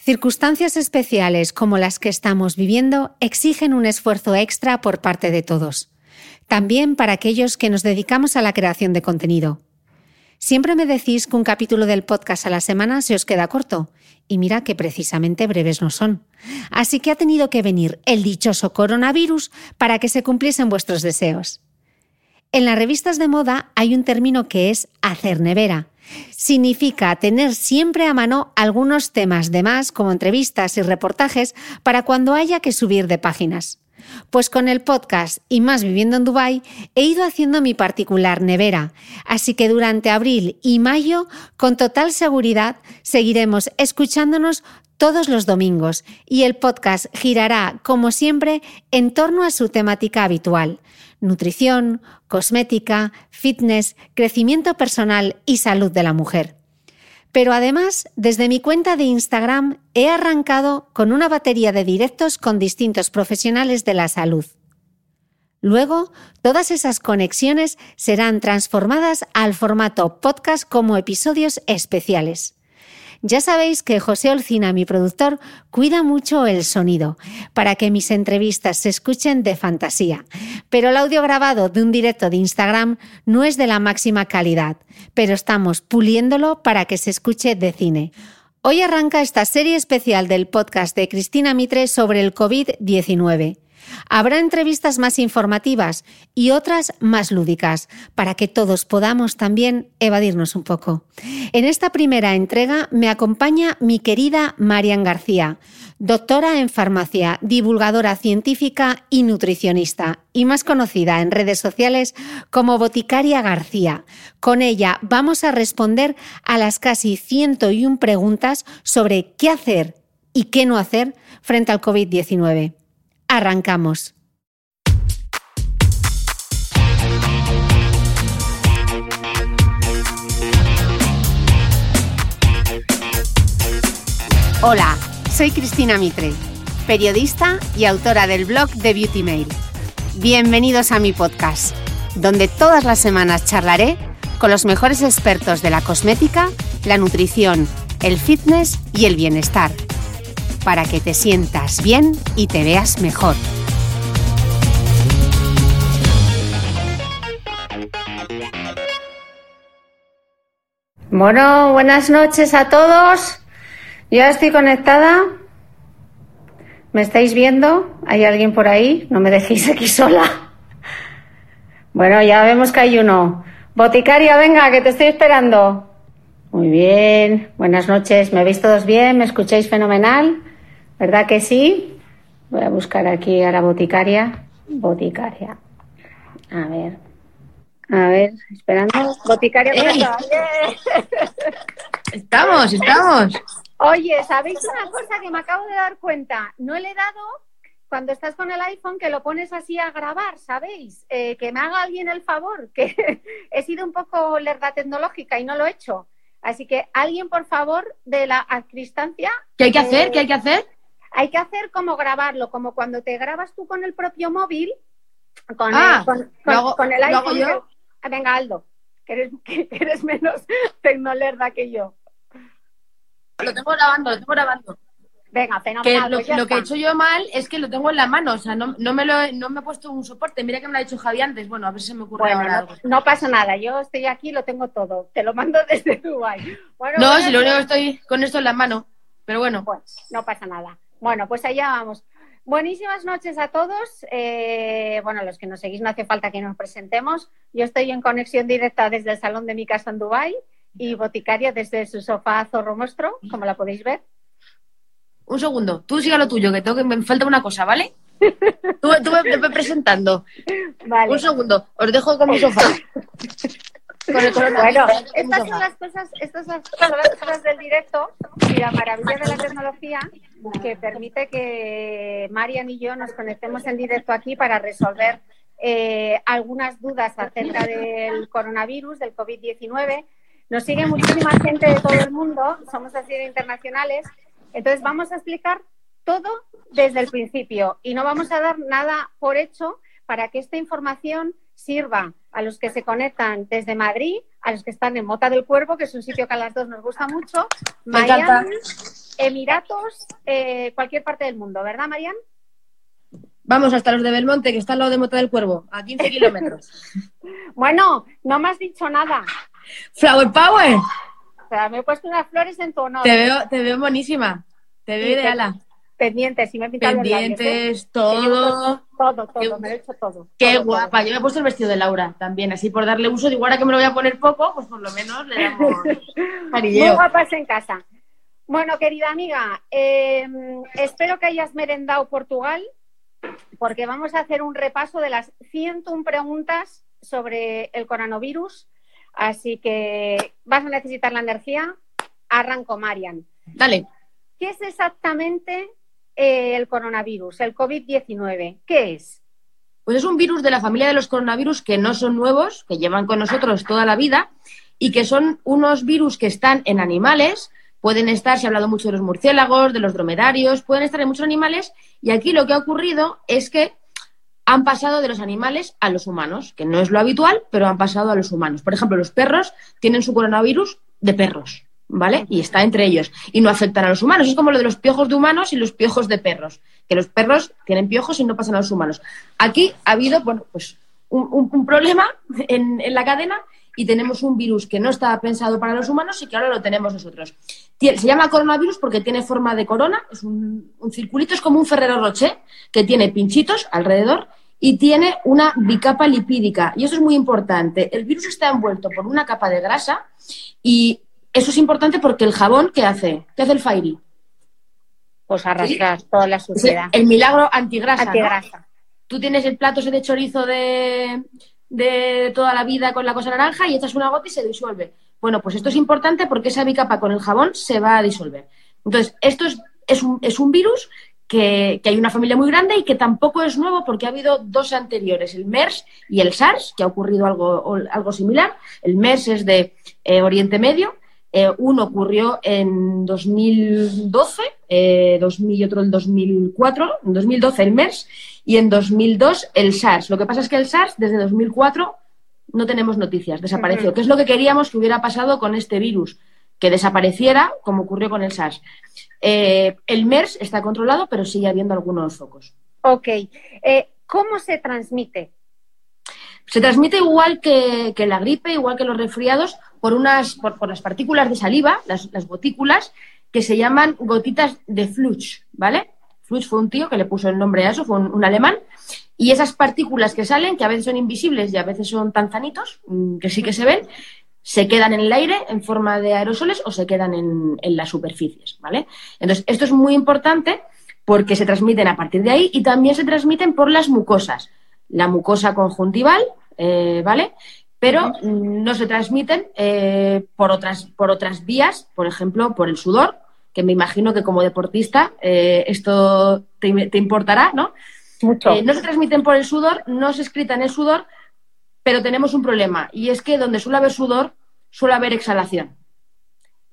Circunstancias especiales como las que estamos viviendo exigen un esfuerzo extra por parte de todos. También para aquellos que nos dedicamos a la creación de contenido. Siempre me decís que un capítulo del podcast a la semana se os queda corto, y mira que precisamente breves no son. Así que ha tenido que venir el dichoso coronavirus para que se cumpliesen vuestros deseos. En las revistas de moda hay un término que es hacer nevera. Significa tener siempre a mano algunos temas de más, como entrevistas y reportajes, para cuando haya que subir de páginas. Pues con el podcast y más viviendo en Dubai he ido haciendo mi particular nevera, así que durante abril y mayo con total seguridad seguiremos escuchándonos todos los domingos y el podcast girará, como siempre, en torno a su temática habitual. Nutrición, cosmética, fitness, crecimiento personal y salud de la mujer. Pero además, desde mi cuenta de Instagram he arrancado con una batería de directos con distintos profesionales de la salud. Luego, todas esas conexiones serán transformadas al formato podcast como episodios especiales. Ya sabéis que José Olcina, mi productor, cuida mucho el sonido para que mis entrevistas se escuchen de fantasía. Pero el audio grabado de un directo de Instagram no es de la máxima calidad, pero estamos puliéndolo para que se escuche de cine. Hoy arranca esta serie especial del podcast de Cristina Mitre sobre el COVID-19. Habrá entrevistas más informativas y otras más lúdicas, para que todos podamos también evadirnos un poco. En esta primera entrega me acompaña mi querida Marian García, doctora en farmacia, divulgadora científica y nutricionista, y más conocida en redes sociales como Boticaria García. Con ella vamos a responder a las casi 101 preguntas sobre qué hacer y qué no hacer frente al COVID-19. Arrancamos. Hola, soy Cristina Mitre, periodista y autora del blog de Beauty Mail. Bienvenidos a mi podcast, donde todas las semanas charlaré con los mejores expertos de la cosmética, la nutrición, el fitness y el bienestar para que te sientas bien y te veas mejor. Bueno, buenas noches a todos. Ya estoy conectada. ¿Me estáis viendo? ¿Hay alguien por ahí? No me dejéis aquí sola. Bueno, ya vemos que hay uno. Boticaria, venga, que te estoy esperando. Muy bien, buenas noches. ¿Me veis todos bien? ¿Me escucháis fenomenal? ¿Verdad que sí? Voy a buscar aquí a la boticaria. Boticaria. A ver. A ver, esperando. Boticaria Estamos, estamos. Oye, ¿sabéis una cosa que me acabo de dar cuenta? No le he dado cuando estás con el iPhone que lo pones así a grabar, ¿sabéis? Eh, que me haga alguien el favor, que he sido un poco lerda tecnológica y no lo he hecho. Así que alguien, por favor, de la adcristancia. ¿Qué hay que hacer? ¿Qué hay que hacer? Hay que hacer como grabarlo, como cuando te grabas tú con el propio móvil, con, Ah, el, con, lo con- hago- con el lo hago iPhone. yo. que- Ah, Venga, Aldo, que eres, que eres menos tecnolerda que yo. Lo tengo grabando, lo tengo grabando. Venga, Que fenomenal. lo, pues ya lo que he hecho yo mal es que lo tengo en la mano, o sea, no, no me, lo he, no me he puesto un soporte. Mira que me lo ha dicho Javi antes. Bueno, a ver si se me ocurre Bueno, ahora no, algo. no pasa nada, yo estoy aquí, lo tengo todo. Te lo mando desde Dubai. Bueno, No, bueno, si lo único que estoy con esto en la mano. Pero bueno, Bueno, no pasa nada. Bueno, pues allá vamos. Buenísimas noches a todos. Eh, bueno, los que nos seguís no hace falta que nos presentemos. Yo estoy en conexión directa desde el salón de mi casa en Dubai y Boticaria desde su sofá zorro monstruo, como la podéis ver. un segundo. Tú siga lo tuyo, que, tengo que me falta una cosa, ¿vale? Tú, tú me, me presentando. Vale. Un segundo, os dejo con mi sofá. con el. Bueno, estas son las cosas, estas son las cosas del directo y la maravilla de la tecnología que permite que Marian y yo nos conectemos en directo aquí para resolver eh, algunas dudas acerca del coronavirus, del COVID-19. Nos sigue muchísima gente de todo el mundo, somos así de internacionales. Entonces vamos a explicar todo desde el principio y no vamos a dar nada por hecho para que esta información sirva a los que se conectan desde Madrid, a los que están en Mota del Cuervo, que es un sitio que a las dos nos gusta mucho, Miami, Emiratos, eh, cualquier parte del mundo, ¿verdad, Marian? Vamos hasta los de Belmonte, que está al lado de Mota del Cuervo, a 15 kilómetros. bueno, no me has dicho nada. Flower Power. O sea, me he puesto unas flores en tu honor. Te veo, te veo buenísima. Te veo ideala. Pendientes, y me he pintado Pendientes, los labios, ¿eh? todo. Todo, todo, me he hecho todo. Qué todo, guapa. Yo me he puesto el vestido de Laura también, así por darle uso. Digo, ahora que me lo voy a poner poco, pues por lo menos le damos Muy guapas en casa. Bueno, querida amiga, eh, espero que hayas merendado Portugal, porque vamos a hacer un repaso de las 101 preguntas sobre el coronavirus. Así que vas a necesitar la energía. Arranco, Marian. Dale. ¿Qué es exactamente eh, el coronavirus, el COVID-19? ¿Qué es? Pues es un virus de la familia de los coronavirus que no son nuevos, que llevan con nosotros toda la vida y que son unos virus que están en animales. Pueden estar, se ha hablado mucho de los murciélagos, de los dromedarios, pueden estar en muchos animales y aquí lo que ha ocurrido es que han pasado de los animales a los humanos, que no es lo habitual, pero han pasado a los humanos. Por ejemplo, los perros tienen su coronavirus de perros, ¿vale? Y está entre ellos y no afectan a los humanos. Es como lo de los piojos de humanos y los piojos de perros, que los perros tienen piojos y no pasan a los humanos. Aquí ha habido, bueno, pues un, un- un problema en, en la cadena y tenemos un virus que no estaba pensado para los humanos y que ahora lo tenemos nosotros. Se llama coronavirus porque tiene forma de corona, es un, un circulito, es como un Ferrero Rocher que tiene pinchitos alrededor y tiene una bicapa lipídica. Y eso es muy importante. El virus está envuelto por una capa de grasa y eso es importante porque el jabón, ¿qué hace? ¿Qué hace el Fairy? Pues arrastrar toda la suciedad. el milagro antigrasa. ¿no? Antigrasa. Tú tienes el plato ese de chorizo de, de toda la vida con la cosa naranja y echas una gota y se disuelve. Bueno, pues esto es importante porque esa bicapa con el jabón se va a disolver. Entonces, esto es, es, un, es un virus que, que hay una familia muy grande y que tampoco es nuevo porque ha habido dos anteriores, el MERS y el SARS, que ha ocurrido algo, algo similar. El MERS es de eh, Oriente Medio. Eh, uno ocurrió en 2012 eh, 2000 y otro en 2004. En 2012 el MERS y en 2002 el SARS. Lo que pasa es que el SARS desde 2004 no tenemos noticias, desapareció. ¿Qué es lo que queríamos que hubiera pasado con este virus? Que desapareciera como ocurrió con el SARS. Eh, el MERS está controlado, pero sigue habiendo algunos focos. Ok. Eh, ¿Cómo se transmite? Se transmite igual que, que la gripe, igual que los resfriados, por, unas, por, las partículas de saliva, las, las gotículas, que se llaman gotitas de Fluch, ¿vale? Fluch fue un tío que le puso el nombre a eso, fue un, un alemán. Y esas partículas que salen, que a veces son invisibles y a veces son tanzanitos, mm, que sí que se ven, se quedan en el aire en forma de aerosoles o se quedan en, en las superficies, ¿vale? Entonces, esto es muy importante porque se transmiten a partir de ahí y también se transmiten por las mucosas. La mucosa conjuntival, eh, ¿vale? Pero no se transmiten eh, por, otras, por otras vías, por ejemplo, por el sudor, que me imagino que como deportista eh, esto te, te importará, ¿no? Mucho. Eh, no se transmiten por el sudor, no se excretan el sudor, pero tenemos un problema y es que donde suele haber sudor suele haber exhalación.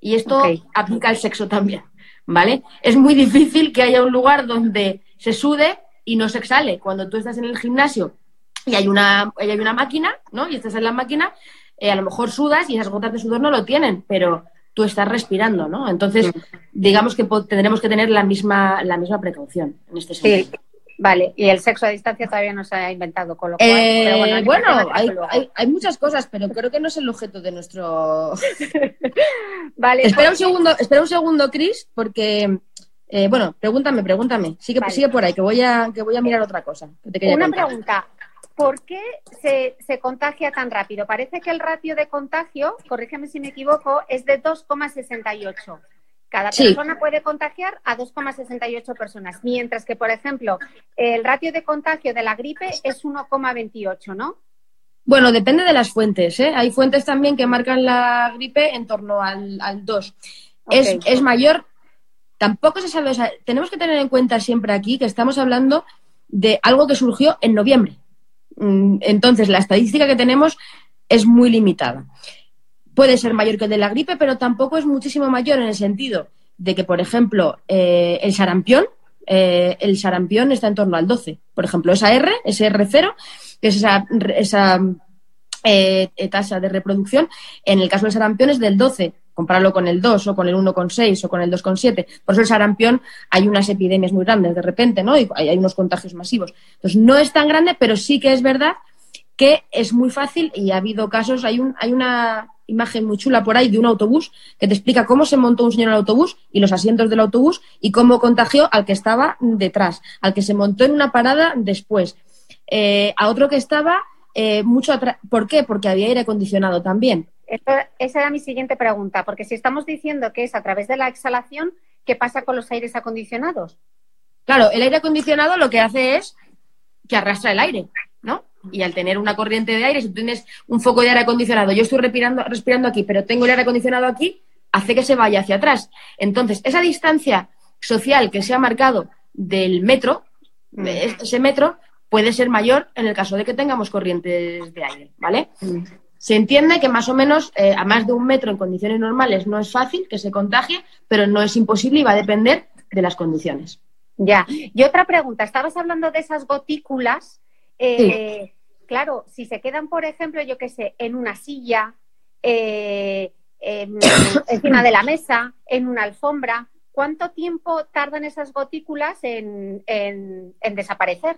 Y esto aplica al sexo también, ¿vale? Es muy difícil que haya un lugar donde se sude y no se exhale. Cuando tú estás en el gimnasio y hay una, y hay una máquina, ¿no? Y estás en la máquina, eh, a lo mejor sudas y esas gotas de sudor no lo tienen, pero tú estás respirando, ¿no? Entonces, digamos que tendremos que tener la misma, la misma precaución en este Sí, sentido. vale. Y el sexo a distancia todavía no se ha inventado, con lo cual. Eh, pero bueno, bueno, hay, hay- hay muchas cosas, pero creo que no es el objeto de nuestro. Vale, espera un pues- segundo, espera un segundo, Chris, porque eh, bueno, pregúntame, pregúntame. Sigue, Vale. sigue por ahí, que voy a que voy a mirar otra cosa. que te quería Una contar. pregunta. ¿Por qué se, se contagia tan rápido? Parece que el ratio de contagio, corrígeme si me equivoco, es de 2,68. Cada Sí. persona puede contagiar a 2,68 personas, mientras que, por ejemplo, el ratio de contagio de la gripe es 1,28, ¿no? Bueno, depende de las fuentes. ¿eh? Hay fuentes también que marcan la gripe en torno al, 2. Es, es, mayor, tampoco se sabe, o sea, tenemos que tener en cuenta siempre aquí que estamos hablando de algo que surgió en noviembre. Mm, entonces, la estadística que tenemos es muy limitada. Puede ser mayor que el de la gripe, pero tampoco es muchísimo mayor en el sentido de que, por ejemplo, eh, el sarampión, eh, el sarampión está en torno al 12. Por ejemplo, esa R, ese R0, que es esa, esa eh, tasa de reproducción, en el caso del sarampión es del 12. Compararlo con el 2 o con el 1,6 o con el 2,7. Por eso el sarampión hay unas epidemias muy grandes de repente, ¿no? Y hay, unos contagios masivos. Entonces, no es tan grande, pero sí que es verdad que es muy fácil y ha habido casos, hay, un, hay una imagen muy chula por ahí de un autobús que te explica cómo se montó un señor en el autobús y los asientos del autobús y cómo contagió al que estaba detrás, al que se montó en una parada después, eh, a otro que estaba eh, mucho atrás. ¿Por qué? Porque había aire acondicionado también. Esa era mi siguiente pregunta, porque si estamos diciendo que es a través de la exhalación, ¿qué pasa con los aires acondicionados? Claro, el aire acondicionado lo que hace es que arrastra el aire, ¿no? Y al tener una corriente de aire, si tú tienes un foco de aire acondicionado, yo estoy respirando, respirando aquí, pero tengo el aire acondicionado aquí, hace que se vaya hacia atrás. Entonces, esa distancia social que se ha marcado del metro, mm. ese metro, puede ser mayor en el caso de que tengamos corrientes de aire, ¿vale? Se entiende que más o menos eh, a más de un metro en condiciones normales no es fácil que se contagie, pero no es imposible y va a depender de las condiciones. Ya. Y otra pregunta, estabas hablando de esas gotículas. Eh, claro, si se quedan, por ejemplo, yo qué sé, en una silla, eh, encima de la mesa, en una alfombra, ¿cuánto tiempo tardan esas gotículas en, desaparecer?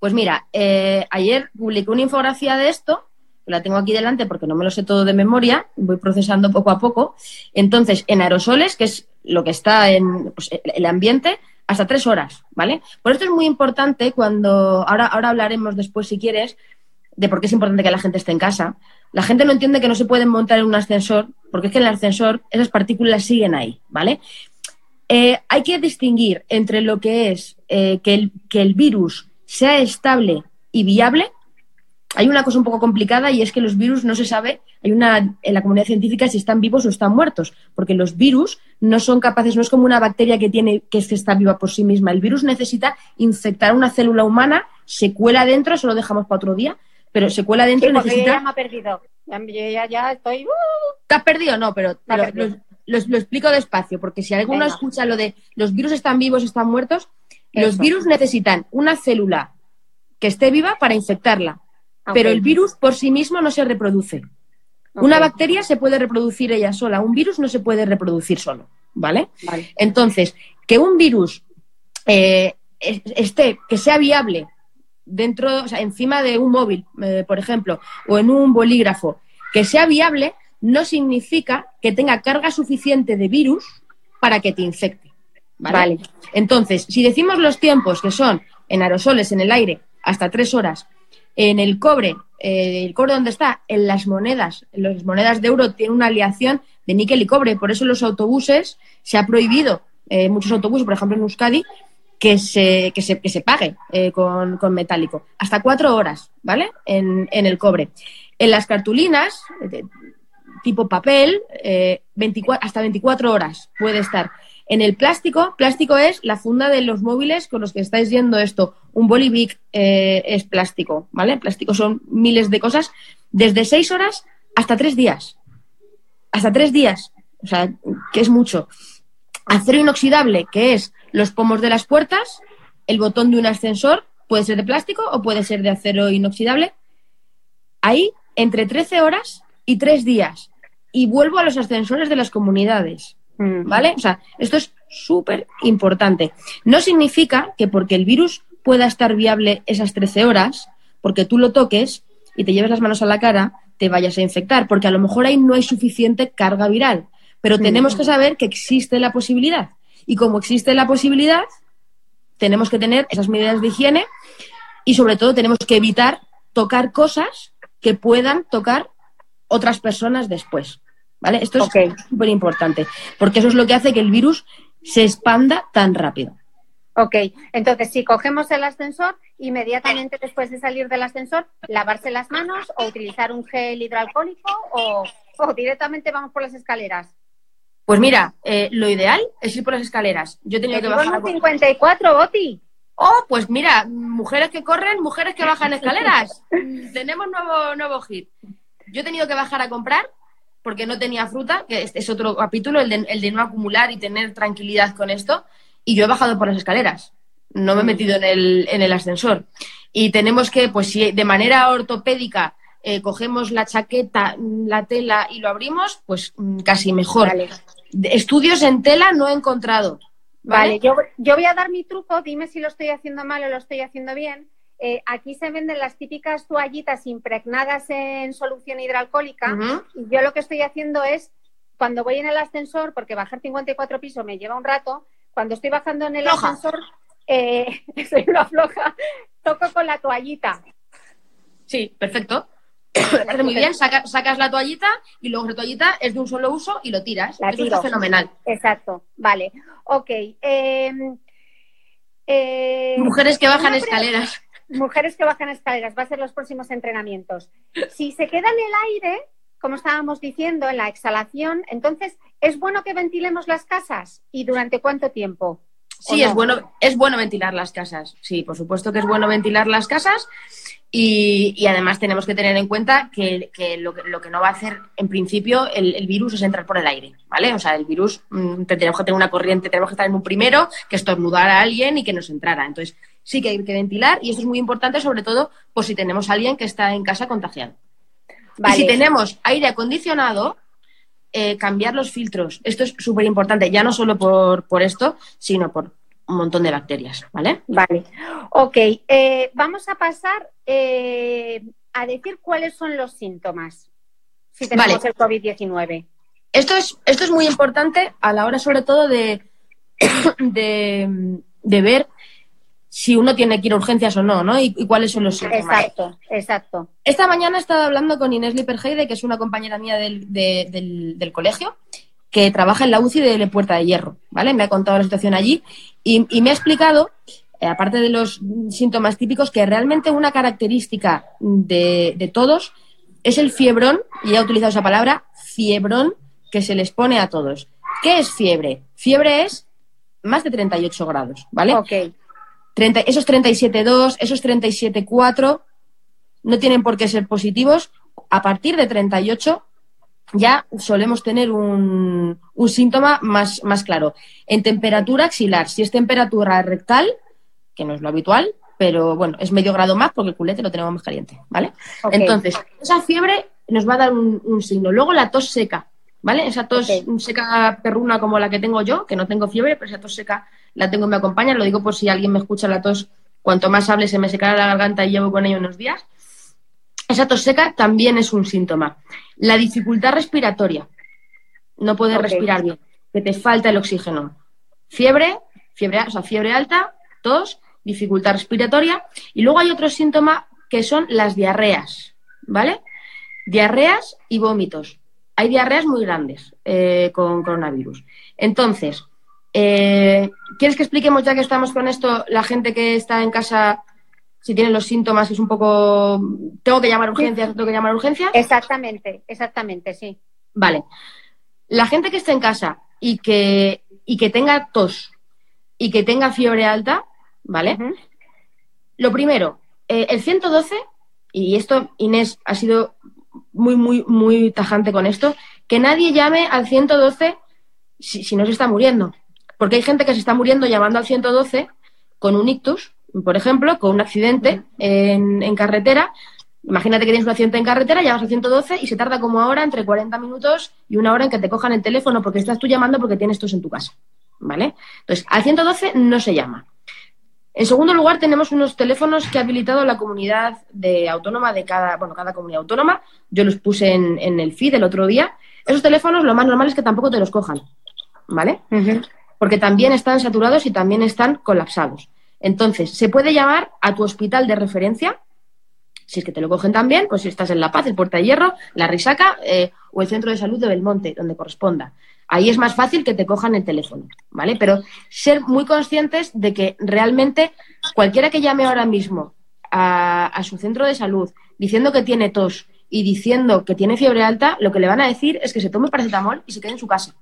Pues mira, eh, ayer publiqué una infografía de esto, la tengo aquí delante porque no me lo sé todo de memoria, voy procesando poco a poco. Entonces, en aerosoles, que es lo que está en pues, el ambiente, hasta tres horas, ¿vale? Por esto es muy importante cuando, ahora, ahora hablaremos después si quieres, de por qué es importante que la gente esté en casa. La gente no entiende que no se pueden montar en un ascensor, porque es que en el ascensor esas partículas siguen ahí, ¿vale? Eh, hay que distinguir entre lo que es eh, que, el, que el virus sea estable y viable hay una cosa un poco complicada y es que los virus no se sabe, hay una en la comunidad científica si están vivos o están muertos, porque los virus no son capaces, no es como una bacteria que tiene que está viva por sí misma. El virus necesita infectar una célula humana, se cuela dentro, eso lo dejamos para otro día, pero se cuela dentro y necesita. ya me ha perdido. Ya, ya, estoy. ¡uh! ¿Te has perdido? No, pero, Lo, explico despacio, porque si alguno escucha lo de los virus están vivos, están muertos, los virus necesitan una célula que esté viva para infectarla pero el virus por sí mismo no se reproduce. Una bacteria se puede reproducir ella sola, un virus no se puede reproducir solo, ¿vale? Entonces, que un virus eh, esté, que sea viable dentro, o sea, encima de un móvil, eh, por ejemplo, o en un bolígrafo, que sea viable, no significa que tenga carga suficiente de virus para que te infecte. vale. Entonces, si decimos los tiempos que son en aerosoles en el aire hasta tres horas en el cobre, eh, el cobre donde está, en las monedas, en las monedas de euro tiene una aleación de níquel y cobre, por eso los autobuses se ha prohibido, eh, muchos autobuses, por ejemplo en Euskadi, que se, que se, que se pague eh, con, metálico. Hasta cuatro horas, ¿vale? En, en, el cobre. En las cartulinas, tipo papel, 24, hasta 24 horas puede estar. En el plástico, plástico es la funda de los móviles con los que estáis viendo esto. Un bolivic eh, es plástico, ¿vale? Plástico son miles de cosas, desde seis horas hasta tres días. Hasta tres días, o sea, que es mucho. Acero inoxidable, que es los pomos de las puertas, el botón de un ascensor, puede ser de plástico o puede ser de acero inoxidable. Ahí, entre 13 horas y tres días. Y vuelvo a los ascensores de las comunidades. Mm. ¿Vale? O sea, esto es súper importante. No significa que porque el virus pueda estar viable esas 13 horas, porque tú lo toques y te lleves las manos a la cara, te vayas a infectar, porque a lo mejor ahí no hay suficiente carga viral. Pero mm. tenemos que saber que existe la posibilidad. Y como existe la posibilidad, tenemos que tener esas medidas de higiene y sobre todo tenemos que evitar tocar cosas que puedan tocar otras personas después. ¿Vale? Esto es súper importante, porque eso es lo que hace que el virus se expanda tan rápido. Ok, entonces si cogemos el ascensor inmediatamente después de salir del ascensor, lavarse las manos o utilizar un gel hidroalcohólico o, o directamente vamos por las escaleras. Pues mira, eh, lo ideal es ir por las escaleras. Yo he tenido que bajar. a... 54, Boti. Oh, pues mira, mujeres que corren, mujeres que bajan escaleras. Tenemos nuevo, nuevo hit. Yo he tenido que bajar a comprar porque no tenía fruta, que este es otro capítulo, el de, el de no acumular y tener tranquilidad con esto. Y yo he bajado por las escaleras. No me he metido en el, en el ascensor. Y tenemos que, pues si de manera ortopédica eh, cogemos la chaqueta, la tela y lo abrimos, pues mm, casi mejor. Estudios en tela no he encontrado. Vale, yo, yo, voy a dar mi truco, dime si lo estoy haciendo mal o lo estoy haciendo bien. Eh, aquí se venden las típicas toallitas impregnadas en solución hidroalcohólica y yo lo que estoy haciendo es, cuando voy en el ascensor, porque bajar 54 pisos me lleva un rato, cuando estoy bajando en el ascensor, eh, soy una floja, toco con la toallita. Sí, perfecto. muy bien, sacas la toallita y luego la toallita es de un solo uso y lo tiras. La Eso es fenomenal. Exacto, vale. Ok. Em, eh, mujeres que bajan escaleras. Mujeres que bajan escaleras, va a ser los próximos entrenamientos. Si se queda en el aire, como estábamos diciendo, en la exhalación, entonces, ¿es bueno que ventilemos las casas? ¿Y durante cuánto tiempo? Sí, es bueno, es bueno ventilar las casas. Sí, por supuesto que es bueno ventilar las casas. Y, además tenemos que tener en cuenta que, lo, que no va a hacer en principio el, virus es entrar por el aire, ¿vale? O sea, el virus mm, tenemos que tener una corriente, tenemos que estar en un primero, que estornudar a alguien y que nos entrara. Entonces, sí que hay que ventilar y esto es muy importante, sobre todo por si tenemos a alguien que está en casa contagiado. Y si tenemos aire acondicionado, eh, cambiar los filtros. Esto es súper importante, ya no solo por, por esto, sino por un montón de bacterias, ¿vale? Vale. Ok, eh, vamos a pasar eh, a decir cuáles son los síntomas si tenemos el COVID-19. Esto es, esto es muy importante a la hora, sobre todo, de, de, ver si uno tiene que ir a urgencias o no, ¿no? Y, cuáles son los síntomas. Exacto, exacto. Esta mañana he estado hablando con Inés Lipperheide, que es una compañera mía del, del, del colegio, que trabaja en la UCI de Puerta de Hierro, ¿vale? Me ha contado la situación allí y, me ha explicado, eh, aparte de los síntomas típicos, que realmente una característica de, todos es el fiebrón, y ha utilizado esa palabra, fiebrón, que se les pone a todos. ¿Qué es fiebre? Fiebre es más de 38 grados, ¿vale? Ok. 30, esos 37,2, esos 37,4 no tienen por qué ser positivos. A partir de 38 ya solemos tener un, un síntoma más, más, claro. En temperatura axilar, si es temperatura rectal, que no es lo habitual, pero bueno, es medio grado más porque el culete lo tenemos más caliente, ¿vale? Entonces, esa fiebre nos va a dar un, signo. Luego la tos seca, ¿vale? Esa tos seca perruna como la que tengo yo, que no tengo fiebre, pero esa tos seca la tengo y me acompaña. Lo digo por si alguien me escucha la tos, cuanto más hable se me secará la garganta y llevo con ello unos días. Esa tos seca también es un síntoma. La dificultad respiratoria, no poder respirar bien, que te falta el oxígeno. Fiebre, fiebre, o sea, fiebre alta, tos, dificultad respiratoria. Y luego hay otro síntoma que son las diarreas, ¿vale? Diarreas y vómitos. Hay diarreas muy grandes eh, con coronavirus. Entonces, eh, ¿quieres que expliquemos ya que estamos con esto, la gente que está en casa si tienen los síntomas, es un poco, tengo que llamar a urgencias, tengo que llamar a urgencias. Exactamente, exactamente, sí. Vale. La gente que esté en casa y que, y que tenga tos y que tenga fiebre alta, ¿vale? Lo primero, eh, el 112, y esto Inés ha sido muy, muy, muy tajante con esto, que nadie llame al 112 si, si no se está muriendo. Porque hay gente que se está muriendo llamando al 112 con un ictus por ejemplo, con un accidente en, carretera. Imagínate que tienes un accidente en carretera, llamas al 112 y se tarda como ahora entre 40 minutos y una hora en que te cojan el teléfono porque estás tú llamando porque tienes tos en tu casa. ¿Vale? Entonces, al 112 no se llama. En segundo lugar, tenemos unos teléfonos que ha habilitado la comunidad de autónoma de cada, bueno, cada comunidad autónoma. Yo los puse en, el feed el otro día. Esos teléfonos lo más normal es que tampoco te los cojan. ¿Vale? Porque también están saturados y también están colapsados. Entonces, se puede llamar a tu hospital de referencia, si es que te lo cogen también, pues si estás en La Paz, el Puerta de Hierro, La Risaca eh, o el Centro de Salud de Belmonte, donde corresponda. Ahí es más fácil que te cojan el teléfono, ¿vale? Pero ser muy conscientes de que realmente cualquiera que llame ahora mismo a, a su centro de salud diciendo que tiene tos y diciendo que tiene fiebre alta, lo que le van a decir es que se tome paracetamol y se quede en su casa.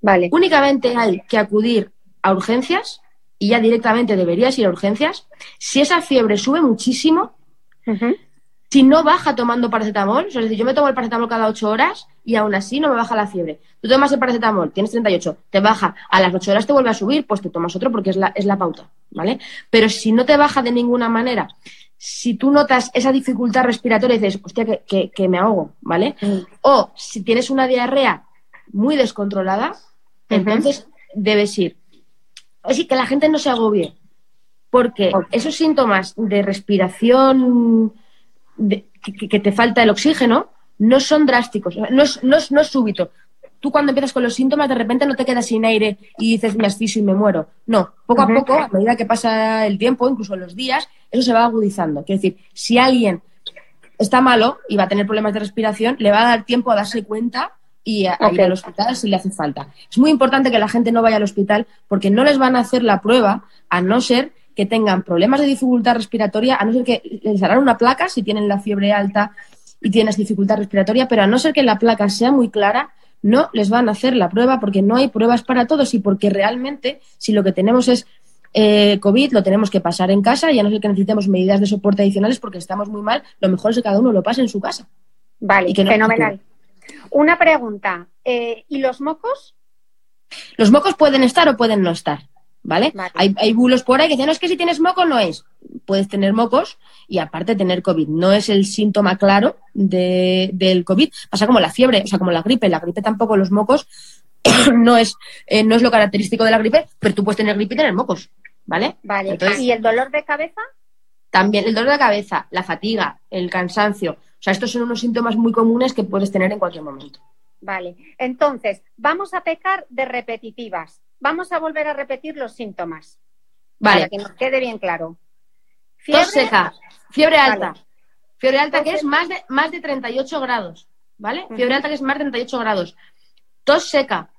Vale. Únicamente hay que acudir a urgencias y ya directamente deberías ir a urgencias. Si esa fiebre sube muchísimo. Si no baja tomando paracetamol, o sea, es decir, yo me tomo el paracetamol cada 8 horas y aún así no me baja la fiebre. Tú tomas el paracetamol, tienes 38, te baja, a las 8 horas te vuelve a subir, pues te tomas otro porque es la, es la pauta, ¿vale? Pero si no te baja de ninguna manera, si tú notas esa dificultad respiratoria y dices, hostia, que, que- que me ahogo, ¿vale? O si tienes una diarrea muy descontrolada, entonces debes ir. Así que la gente no se agobie, porque esos síntomas de respiración, de- que, que te falta el oxígeno, no son drásticos, no es, no es- no es súbito. Tú cuando empiezas con los síntomas, de repente no te quedas sin aire y dices me asfixio y me muero. No, poco a poco, a medida que pasa el tiempo, incluso los días, eso se va agudizando. Quiero decir, si alguien está malo y va a tener problemas de respiración, le va a dar tiempo a darse cuenta y a, ir al hospital si le hace falta. Es muy importante que la gente no vaya al hospital porque no les van a hacer la prueba a no ser que tengan problemas de dificultad respiratoria, a no ser que les harán una placa si tienen la fiebre alta y tienes dificultad respiratoria, pero a no ser que la placa sea muy clara, no les van a hacer la prueba porque no hay pruebas para todos y porque realmente si lo que tenemos es eh, COVID, lo tenemos que pasar en casa y a no ser que necesitemos medidas de soporte adicionales porque estamos muy mal, lo mejor es que cada uno lo pase en su casa. Vale, Y que no- fenomenal. Una pregunta. eh, ¿Y los mocos? Los mocos pueden estar o pueden no estar, ¿vale? Vale. Hay, hay bulos por ahí que dicen, no, es que si tienes moco no es. Puedes tener mocos y aparte tener COVID. No es el síntoma claro de- del COVID. Pasa como la fiebre, o sea, como la gripe. La gripe tampoco, los mocos no es, eh, no es lo característico de la gripe, pero tú puedes tener gripe y tener mocos, ¿vale? Vale. Entonces- ¿Y el dolor de cabeza? También el dolor de cabeza, la fatiga, el cansancio. O sea, estos son unos síntomas muy comunes que puedes tener en cualquier momento. Vale. Entonces, vamos a pecar de repetitivas. Vamos a volver a repetir los síntomas. Vale, Para que nos quede bien claro. tos seca, fiebre Vale. alta. Fiebre alta Tos que es más de, más de 38 grados, ¿vale? Fiebre alta que es más de 38 grados. Tos seca,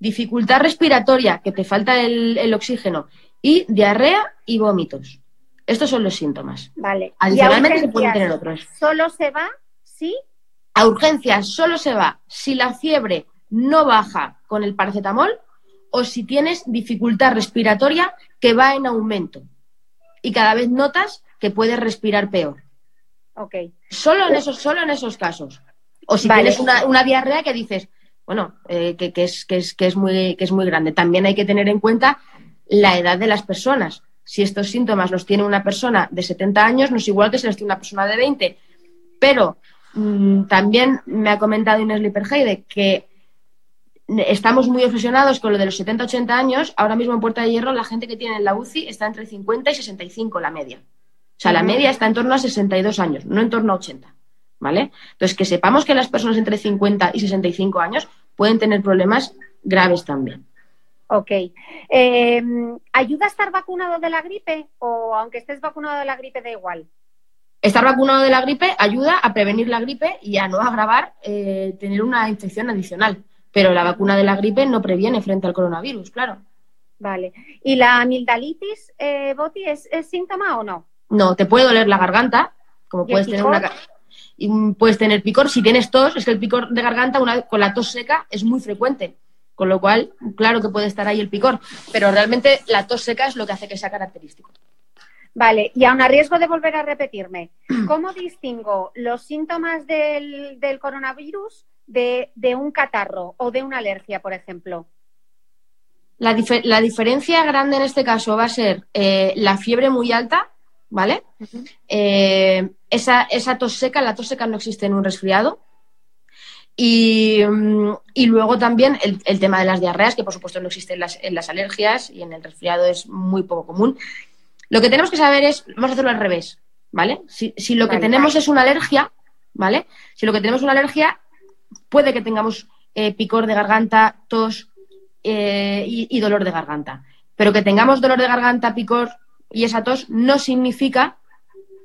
dificultad respiratoria, que te falta el, el oxígeno, y diarrea y vómitos. Estos son los síntomas. Vale. Adicionalmente ¿Y a se pueden tener otros. Solo se va si A urgencias solo se va si la fiebre no baja con el paracetamol o si tienes dificultad respiratoria que va en aumento y cada vez notas que puedes respirar peor. Ok. Solo en esos, solo en esos casos. O si Vale. tienes una, una diarrea que dices, bueno, eh, que, que es, que, es, que, es muy, que es muy grande. También hay que tener en cuenta la edad de las personas. Si estos síntomas los tiene una persona de 70 años, no es igual que si los tiene una persona de 20. Pero mm, también me ha comentado Inés Liperheide que estamos muy obsesionados con lo de los 70-80 años. Ahora mismo en Puerta de Hierro la gente que tiene en la UCI está entre 50 y 65 la media. O sea, la media está en torno a 62 años, no en torno a 80. ¿Vale? Entonces, que sepamos que las personas entre 50 y 65 años pueden tener problemas graves también. Ok. Eh, ¿Ayuda a estar vacunado de la gripe o aunque estés vacunado de la gripe da igual? Estar vacunado de la gripe ayuda a prevenir la gripe y a no agravar eh, tener una infección adicional. Pero la vacuna de la gripe no previene frente al coronavirus, claro. Vale. ¿Y la amigdalitis, eh, Boti, es, es síntoma o no? No, te puede doler la garganta, como ¿Y el puedes tener una y, puedes tener picor. Si tienes tos, es que el picor de garganta una, con la tos seca es muy frecuente. Con lo cual, claro que puede estar ahí el picor. Pero realmente la tos seca es lo que hace que sea característico. Vale, y aun a riesgo de volver a repetirme, ¿cómo distingo los síntomas del, del coronavirus de, de un catarro o de una alergia, por ejemplo? La, dife- la diferencia grande en este caso va a ser eh, la fiebre muy alta, ¿vale? Eh, esa, esa tos seca, la tos seca no existe en un resfriado. Y, mm, y luego también el, el tema de las diarreas, que por supuesto no existe en las, en las alergias y en el resfriado es muy poco común. Lo que tenemos que saber es, vamos a hacerlo al revés, ¿vale? Si, si lo que Vale. tenemos es una alergia, ¿vale? Si lo que tenemos es una alergia, puede que tengamos eh, picor de garganta, tos eh, y, y dolor de garganta. Pero que tengamos dolor de garganta, picor y esa tos no significa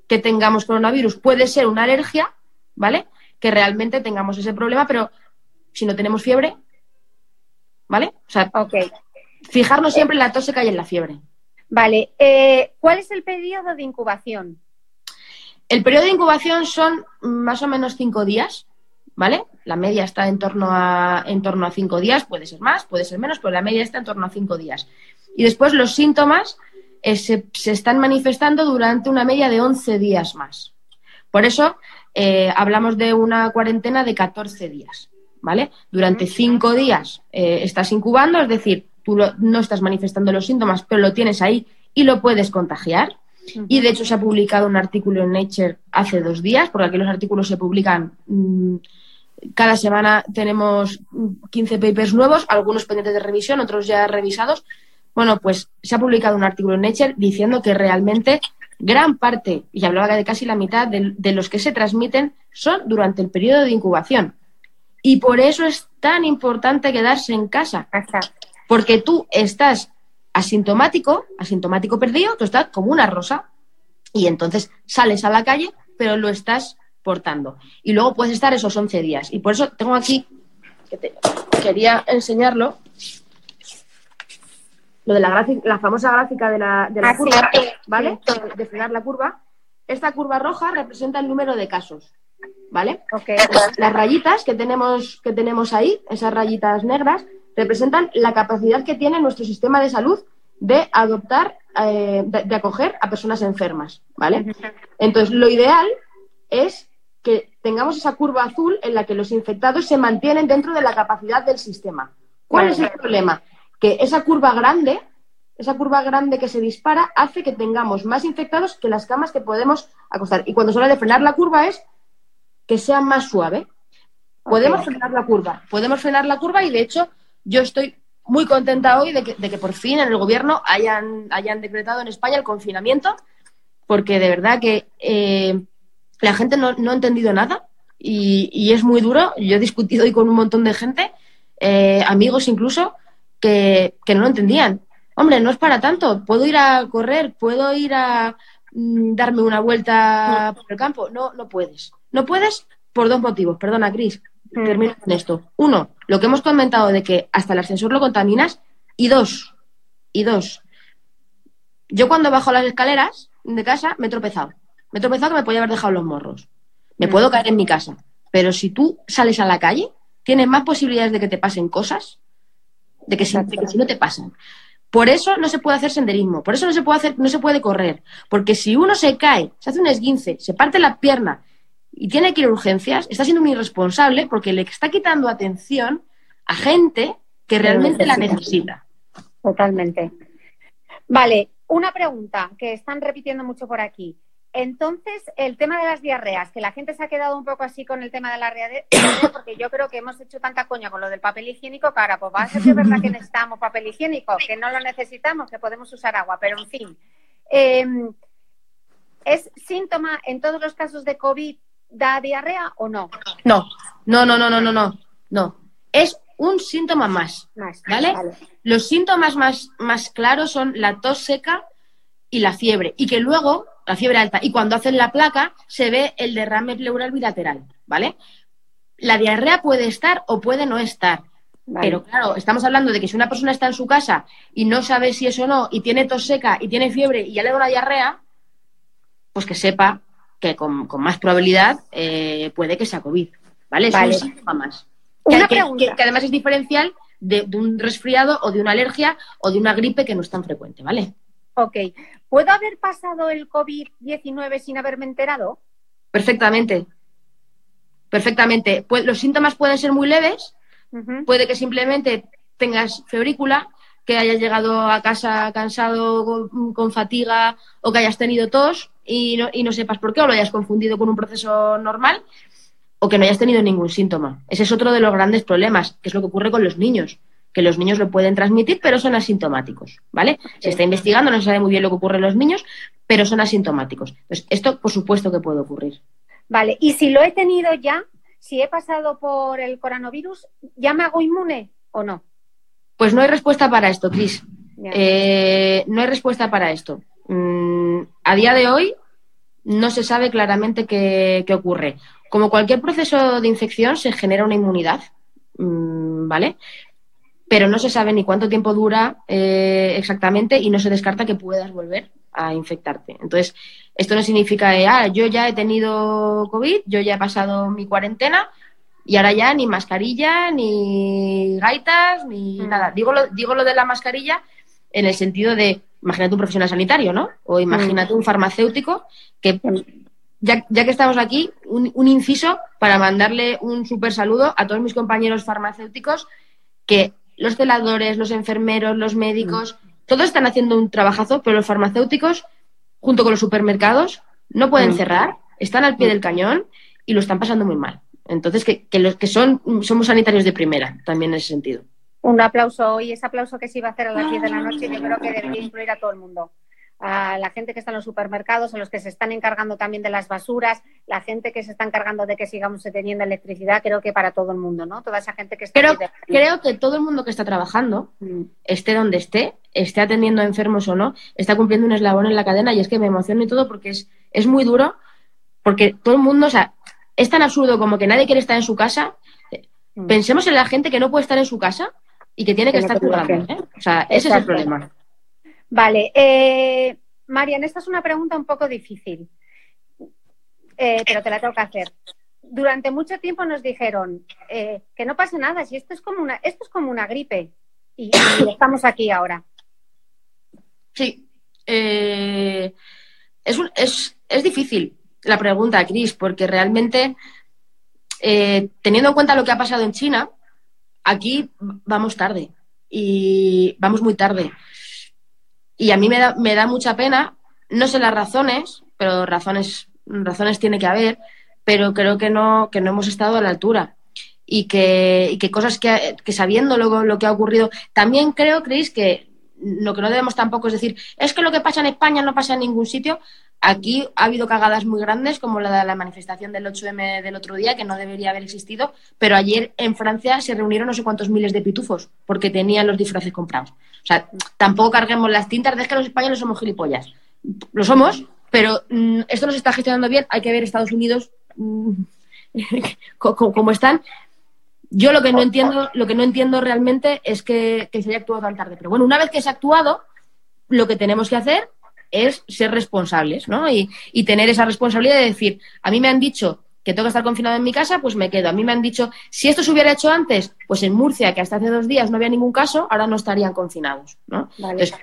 que tengamos coronavirus. Puede ser una alergia, ¿vale? Que realmente tengamos ese problema, pero si no tenemos fiebre, ¿vale? O sea, fijarnos siempre en la tos seca y en la fiebre. Vale. Eh, ¿Cuál es el periodo de incubación? El periodo de incubación son más o menos cinco días, ¿vale? La media está en torno a, en torno a cinco días, puede ser más, puede ser menos, pero la media está en torno a cinco días. Y después los síntomas eh, se, se están manifestando durante una media de 11 días más. Por eso eh, hablamos de una cuarentena de 14 días, ¿vale? Durante cinco días eh, estás incubando, es decir, tú lo- no estás manifestando los síntomas, pero lo tienes ahí y lo puedes contagiar. Y de hecho se ha publicado un artículo en Nature hace dos días, porque aquí los artículos se publican mm, cada semana tenemos mm, 15 papers nuevos, algunos pendientes de revisión, otros ya revisados. Bueno, pues se ha publicado un artículo en Nature diciendo que realmente gran parte, y hablaba de casi la mitad, de, de los que se transmiten son durante el periodo de incubación. Y por eso es tan importante quedarse en casa, Casa. Porque tú estás asintomático, asintomático perdido, tú estás como una rosa y entonces sales a la calle, pero lo estás portando. Y luego puedes estar esos 11 días. Y por eso tengo aquí, que te- quería enseñarlo, lo de la, grafi- la famosa gráfica de la, de la Ah, curva. ¿vale? De, de frenar la curva. Esta curva roja representa el número de casos, ¿vale? Las rayitas que tenemos, que tenemos ahí, esas rayitas negras, representan la capacidad que tiene nuestro sistema de salud de adoptar, eh, de, de acoger a personas enfermas, ¿vale? Entonces, lo ideal es que tengamos esa curva azul en la que los infectados se mantienen dentro de la capacidad del sistema. ¿Cuál es el problema? Que esa curva grande, esa curva grande que se dispara, hace que tengamos más infectados que las camas que podemos acostar. Y cuando se habla de frenar la curva es que sea más suave. Podemos frenar la curva, podemos frenar la curva y de hecho yo estoy muy contenta hoy de que, de que por fin en el gobierno hayan, decretado en España el confinamiento, porque de verdad que eh, la gente no, no ha entendido nada y, es muy duro. Yo he discutido hoy con un montón de gente, eh, amigos incluso, que, que no lo entendían. Hombre, no es para tanto. Puedo ir a correr, puedo ir a mm, darme una vuelta por el campo. No, no puedes. No puedes por dos motivos. Perdona, Cris. Termino con esto. Uno, lo que hemos comentado de que hasta el ascensor lo contaminas. Y dos, y dos, yo cuando bajo las escaleras de casa me he tropezado. Me he tropezado que me podía haber dejado los morros. Me puedo caer en mi casa. Pero si tú sales a la calle, tienes más posibilidades de que te pasen cosas de que, si, de que si no te pasan. Por eso no se puede hacer senderismo, por eso no se puede hacer, no se puede correr. Porque si uno se cae, se hace un esguince, se parte la pierna y tiene que ir a urgencias, está siendo un irresponsable porque le está quitando atención a gente que realmente la necesita. Totalmente. Vale, una pregunta que están repitiendo mucho por aquí. Entonces, el tema de las diarreas, que la gente se ha quedado un poco así con el tema de la diarrea, porque yo creo que hemos hecho tanta coña con lo del papel higiénico que ahora, pues va a ser que es verdad que necesitamos papel higiénico, que no lo necesitamos, que podemos usar agua, pero en fin. Eh, ¿Es síntoma en todos los casos de COVID da diarrea o no? No, no, no, no, no, no, no. No. Es un síntoma más. Más, ¿Vale? Los síntomas más, más claros son la tos seca y la fiebre. Y que luego, la fiebre alta, y cuando hacen la placa se ve el derrame pleural bilateral, ¿vale? La diarrea puede estar o puede no estar. Vale. Pero claro, estamos hablando de que si una persona está en su casa y no sabe si es o no, y tiene tos seca y tiene fiebre y ya le da una diarrea, pues que sepa que con, con más probabilidad eh, puede que sea COVID. ¿Vale? Es Vale. un síntoma más. Una que, pregunta. que- que además es diferencial de, de un resfriado o de una alergia o de una gripe que no es tan frecuente, ¿vale? Ok. ¿Puedo haber pasado el COVID-19 sin haberme enterado? Perfectamente. Perfectamente. Pues los síntomas pueden ser muy leves, puede que simplemente tengas febrícula, que hayas llegado a casa cansado, con, con fatiga o que hayas tenido tos y no, y no sepas por qué o lo hayas confundido con un proceso normal o que no hayas tenido ningún síntoma. Ese es otro de los grandes problemas, que es lo que ocurre con los niños, que los niños lo pueden transmitir pero son asintomáticos, ¿vale? Se está investigando, no se sabe muy bien lo que ocurre en los niños, pero son asintomáticos. Entonces, esto por supuesto que puede ocurrir. Vale. ¿Y si lo he tenido ya, si he pasado por el coronavirus, ya me hago inmune o no? Pues no hay respuesta para esto, Cris. Eh, no hay respuesta para esto. Mm, a día de hoy no se sabe claramente qué, qué ocurre. Como cualquier proceso de infección, se genera una inmunidad, mm, ¿vale? pero no se sabe ni cuánto tiempo dura eh, exactamente y no se descarta que puedas volver a infectarte. Entonces, esto no significa, ah, yo ya he tenido COVID, yo ya he pasado mi cuarentena y ahora ya ni mascarilla, ni gaitas, ni Mm. nada. Digo lo, digo lo de la mascarilla en el sentido de, imagínate un profesional sanitario, ¿no? O imagínate un farmacéutico que, ya, ya que estamos aquí, un, un inciso para mandarle un súper saludo a todos mis compañeros farmacéuticos que los celadores, los enfermeros, los médicos, todos están haciendo un trabajazo, pero los farmacéuticos, junto con los supermercados, no pueden Mm. cerrar, están al pie del cañón y lo están pasando muy mal. Entonces, que, que los que son, somos sanitarios de primera, también en ese sentido. Un aplauso hoy, ese aplauso que se iba a hacer a las 10 de la noche, yo creo que debería incluir a todo el mundo. A la gente que está en los supermercados, a los que se están encargando también de las basuras, la gente que se está encargando de que sigamos teniendo electricidad, creo que para todo el mundo, ¿no? Toda esa gente que está Creo, aquí de- creo que todo el mundo que está trabajando, Mm. esté donde esté, esté atendiendo a enfermos o no, está cumpliendo un eslabón en la cadena y es que me emociona y todo porque es, es muy duro, porque todo el mundo, o sea, es tan absurdo como que nadie quiere estar en su casa. Mm. Pensemos en la gente que no puede estar en su casa y que tiene que Que no estar puede currando. ¿eh? O sea, ese es el problema. Vale, eh, Marian, esta es una pregunta un poco difícil, eh, pero te la tengo que hacer. Durante mucho tiempo nos dijeron eh, que no pasa nada, si esto es como una, esto es como una gripe y, y estamos aquí ahora. Sí. Eh, es, un- es, es difícil la pregunta, Cris, porque realmente, eh, teniendo en cuenta lo que ha pasado en China, aquí vamos tarde. Y vamos muy tarde. Y a mí me da, me da mucha pena, no sé las razones, pero razones, razones tiene que haber, pero creo que no, que no hemos estado a la altura. Y que, y que cosas que, que sabiendo luego lo que ha ocurrido, también creo, Cris, que lo que no debemos tampoco es decir, es que lo que pasa en España no pasa en ningún sitio. Aquí ha habido cagadas muy grandes, como la de la manifestación del 8M del otro día, que no debería haber existido, pero ayer en Francia se reunieron no sé cuántos miles de pitufos porque tenían los disfraces comprados. O sea, tampoco carguemos las tintas de que los españoles somos gilipollas. Lo somos, pero mm, esto no se está gestionando bien. Hay que ver Estados Unidos mm, co- como están. Yo lo que no entiendo, lo que no entiendo realmente es que, que se haya actuado tan tarde. Pero bueno, una vez que se ha actuado, lo que tenemos que hacer es ser responsables, ¿no? Y, y tener esa responsabilidad de decir, a mí me han dicho que tengo que estar confinado en mi casa, pues me quedo. A mí me han dicho, si esto se hubiera hecho antes, pues en Murcia, que hasta hace dos días no había ningún caso, ahora no estarían confinados, ¿no? Vale. Entonces,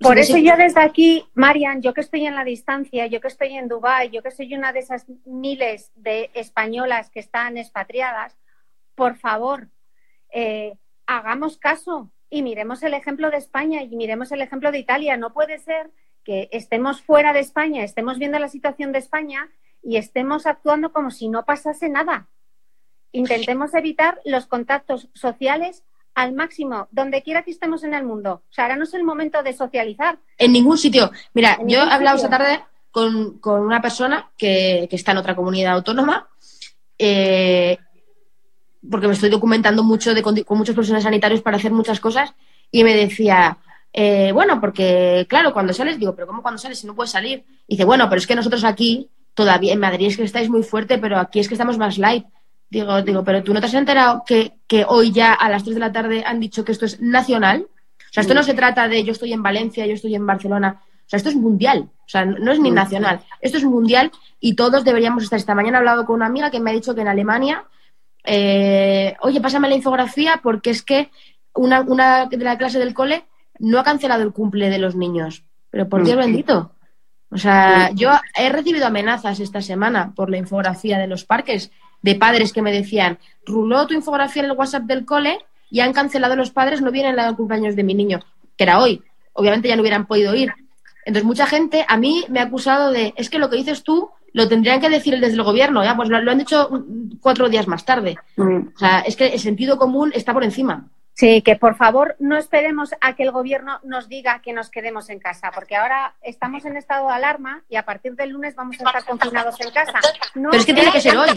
Por eso yo desde aquí, Marian, yo que estoy en la distancia, yo que estoy en Dubái, yo que soy una de esas miles de españolas que están expatriadas, por favor, eh, hagamos caso y miremos el ejemplo de España y miremos el ejemplo de Italia. No puede ser que estemos fuera de España, estemos viendo la situación de España y estemos actuando como si no pasase nada. Intentemos evitar los contactos sociales al máximo, donde quiera que estemos en el mundo. O sea, ahora no es el momento de socializar. En ningún sitio. Mira, En yo he hablado sitio. esta tarde con, con una persona que, que está en otra comunidad autónoma, eh, porque me estoy documentando mucho de, con, con muchos profesionales sanitarios para hacer muchas cosas, y me decía, eh, bueno, porque claro, cuando sales, digo, pero ¿cómo cuando sales si no puedes salir? Y dice, bueno, pero es que nosotros aquí, todavía en Madrid es que estáis muy fuerte, pero aquí es que estamos más light. Digo, digo, pero tú no te has enterado que, que hoy ya a las 3 de la tarde han dicho que esto es nacional. O sea, esto no se trata de yo estoy en Valencia, yo estoy en Barcelona. O sea, esto es mundial. O sea, no es ni nacional. Esto es mundial y todos deberíamos estar. Esta mañana he hablado con una amiga que me ha dicho que en Alemania, eh, oye, pásame la infografía porque es que una, una de la clase del cole no ha cancelado el cumple de los niños. Pero por Dios bendito. O sea, yo he recibido amenazas esta semana por la infografía de los parques de padres que me decían, ruló tu infografía en el WhatsApp del cole y han cancelado los padres, no vienen a los cumpleaños de mi niño, que era hoy. Obviamente ya no hubieran podido ir. Entonces, mucha gente a mí me ha acusado de, es que lo que dices tú lo tendrían que decir desde el gobierno, ya, pues lo, lo han dicho mm, cuatro días más tarde. O sea, es que el sentido común está por encima. Sí, que por favor no esperemos a que el gobierno nos diga que nos quedemos en casa, porque ahora estamos en estado de alarma y a partir del lunes vamos a estar confinados en casa. No, Pero es que tiene que ser hoy.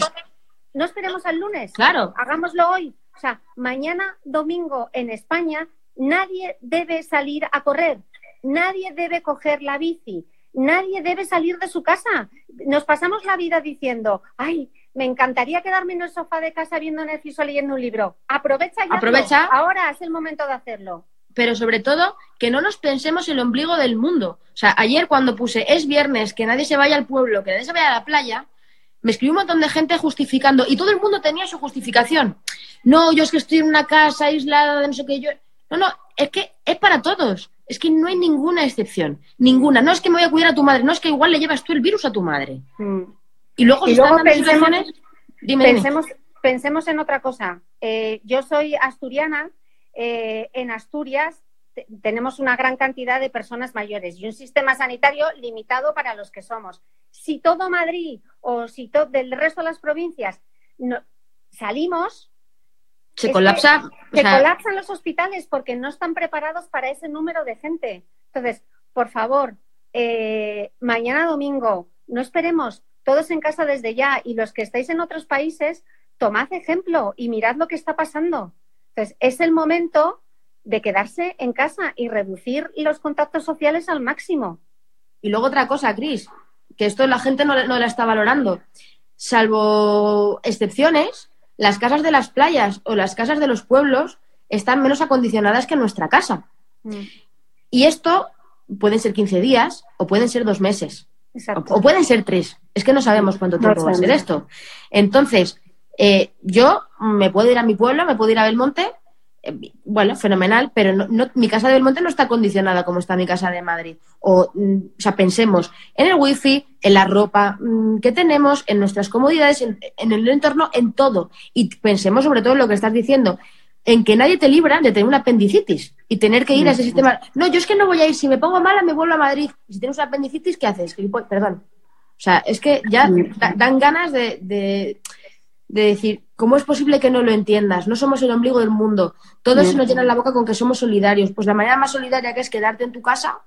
No esperemos al lunes. Claro. Hagámoslo hoy. O sea, mañana domingo en España nadie debe salir a correr, nadie debe coger la bici, nadie debe salir de su casa. Nos pasamos la vida diciendo, ay, me encantaría quedarme en el sofá de casa viendo Netflix o leyendo un libro. Aprovecha ya. Aprovecha. Ahora es el momento de hacerlo. pero sobre todo que no nos pensemos el ombligo del mundo. O sea, ayer cuando puse es viernes, que nadie se vaya al pueblo, que nadie se vaya a la playa, me escribió un montón de gente justificando y todo el mundo tenía su justificación. No, yo es que estoy en una casa aislada de no sé qué yo. No, no, es que es para todos. Es que no hay ninguna excepción, ninguna. No es que me voy a cuidar a tu madre, no es que igual le llevas tú el virus a tu madre. Y luego, Y luego están dando pensemos- Dime, dime. Pensemos, pensemos en otra cosa. Eh, yo soy asturiana. eh, en Asturias te- tenemos una gran cantidad de personas mayores y un sistema sanitario limitado para los que somos. Si todo Madrid o si todo del resto de las provincias no- salimos, se es colapsa. o se sea, colapsan los hospitales porque no están preparados para ese número de gente. Entonces, por favor, eh, mañana domingo, no esperemos, todos en casa desde ya y los que estáis en otros países, tomad ejemplo y mirad lo que está pasando. Entonces, es el momento de quedarse en casa y reducir los contactos sociales al máximo. Y luego otra cosa, Cris, que esto la gente no, no la está valorando. Salvo excepciones, las casas de las playas o las casas de los pueblos están menos acondicionadas que nuestra casa. Y esto pueden ser 15 días o pueden ser dos meses. O, Exacto. o pueden ser tres. Es que no sabemos cuánto No tiempo va a ser esto. Entonces, eh, yo me puedo ir a mi pueblo, me puedo ir a Belmonte, bueno, fenomenal, pero no, no- mi casa de Belmonte no está acondicionada como está mi casa de Madrid. O, mm, o sea, pensemos en el wifi, en la ropa mm, que tenemos, en nuestras comodidades, en, en el entorno, en todo. Y pensemos sobre todo en lo que estás diciendo, en que nadie te libra de tener una apendicitis y tener que ir a ese sistema. No, yo es que no voy a ir, si me pongo mala me vuelvo a Madrid. Si tienes una apendicitis, ¿qué haces? Perdón. O sea, es que ya da- dan ganas de, de- de decir, ¿cómo es posible que no lo entiendas? No somos el ombligo del mundo. Todos se nos llenan la boca con que somos solidarios. Pues la manera más solidaria que es quedarte en tu casa.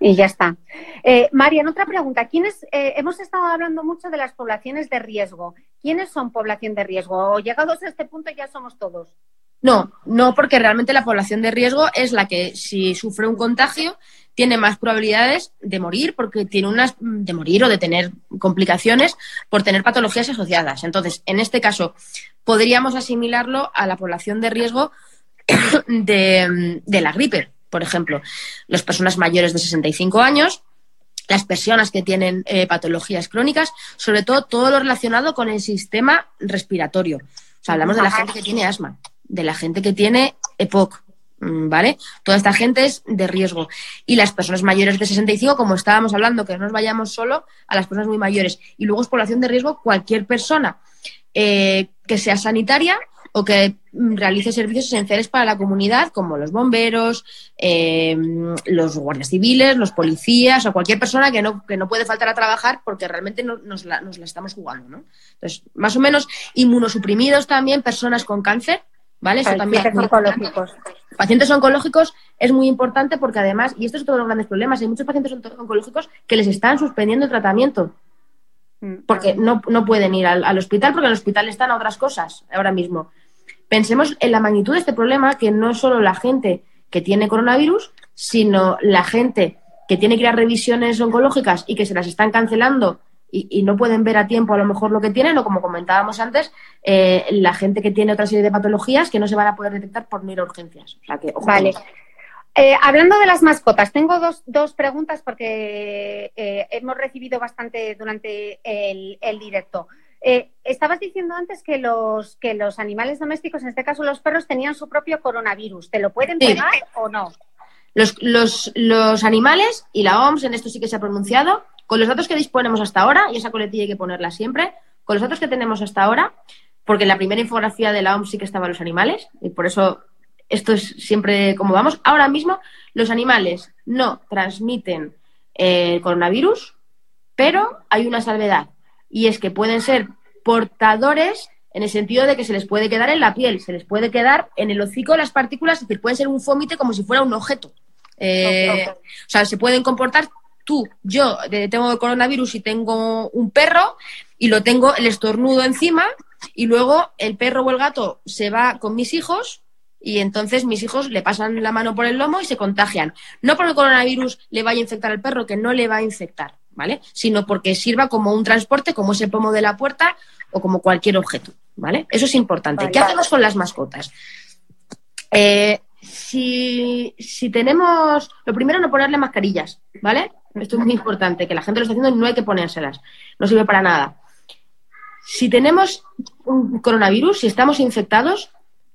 Y ya está. Eh, Marian, otra pregunta. ¿Quiénes, eh, hemos estado hablando mucho de las poblaciones de riesgo. ¿Quiénes son población de riesgo? ¿O llegados a este punto ya somos todos? No, no, porque realmente la población de riesgo es la que, si sufre un contagio, tiene más probabilidades de morir, porque tiene unas de morir o de tener complicaciones por tener patologías asociadas. Entonces, en este caso, podríamos asimilarlo a la población de riesgo de, de la gripe, por ejemplo. Las personas mayores de 65 años, las personas que tienen eh, patologías crónicas, sobre todo todo lo relacionado con el sistema respiratorio. Hablamos de la gente que tiene asma, de la gente que tiene EPOC, mm, ¿vale? Toda esta gente es de riesgo. Y las personas mayores de 65, como estábamos hablando, que no nos vayamos solo a las personas muy mayores. Y luego es población de riesgo cualquier persona eh, que sea sanitaria o que mm, realice servicios esenciales para la comunidad, como los bomberos, eh, los guardias civiles, los policías o cualquier persona que no, que no puede faltar a trabajar porque realmente no- nos, la, nos la estamos jugando. ¿no? Entonces, más o menos inmunosuprimidos también, personas con cáncer, ¿vale? Eso también es Pacientes importante. oncológicos. Pacientes oncológicos es muy importante porque además, y esto es otro de los grandes problemas, hay muchos pacientes oncológicos que les están suspendiendo el tratamiento Mm. porque no, no pueden ir al, al hospital porque en el hospital están a otras cosas ahora mismo. Pensemos en la magnitud de este problema, que no es solo la gente que tiene coronavirus, sino la gente que tiene que ir a revisiones oncológicas y que se las están cancelando y, y no pueden ver a tiempo a lo mejor lo que tienen, o como comentábamos antes, eh, la gente que tiene otra serie de patologías que no se van a poder detectar por no ir a urgencias. O sea que, ojo Vale. Eh, hablando de las mascotas, tengo dos, dos preguntas porque eh, hemos recibido bastante durante el, el directo. Eh, estabas diciendo antes que los, que los animales domésticos, en este caso los perros, tenían su propio coronavirus. ¿Te lo pueden Sí. pegar o no? Los, los, los animales, y la OMS en esto sí que se ha pronunciado, con los datos que disponemos hasta ahora, y esa coletilla hay que ponerla siempre, con los datos que tenemos hasta ahora, porque en la primera infografía de la OMS sí que estaban los animales, y por eso esto es siempre como vamos. Ahora mismo los animales no transmiten eh, coronavirus, pero hay una salvedad, y es que pueden ser portadores en el sentido de que se les puede quedar en la piel, se les puede quedar en el hocico las partículas, es decir, pueden ser un fómite como si fuera un objeto. Eh, O sea, se pueden comportar tú, yo eh, tengo coronavirus y tengo un perro y lo tengo el estornudo encima y luego el perro o el gato se va con mis hijos y entonces mis hijos le pasan la mano por el lomo y se contagian. No porque el coronavirus le vaya a infectar al perro, que no le va a infectar, ¿vale? Sino porque sirva como un transporte, como ese pomo de la puerta o como cualquier objeto, ¿vale? Eso es importante. ¿Qué hacemos con las mascotas? Eh, si, si, tenemos, lo primero no ponerle mascarillas, ¿vale? Esto es muy importante, que la gente lo está haciendo y no hay que ponérselas, no sirve para nada. Si tenemos un coronavirus, si estamos infectados,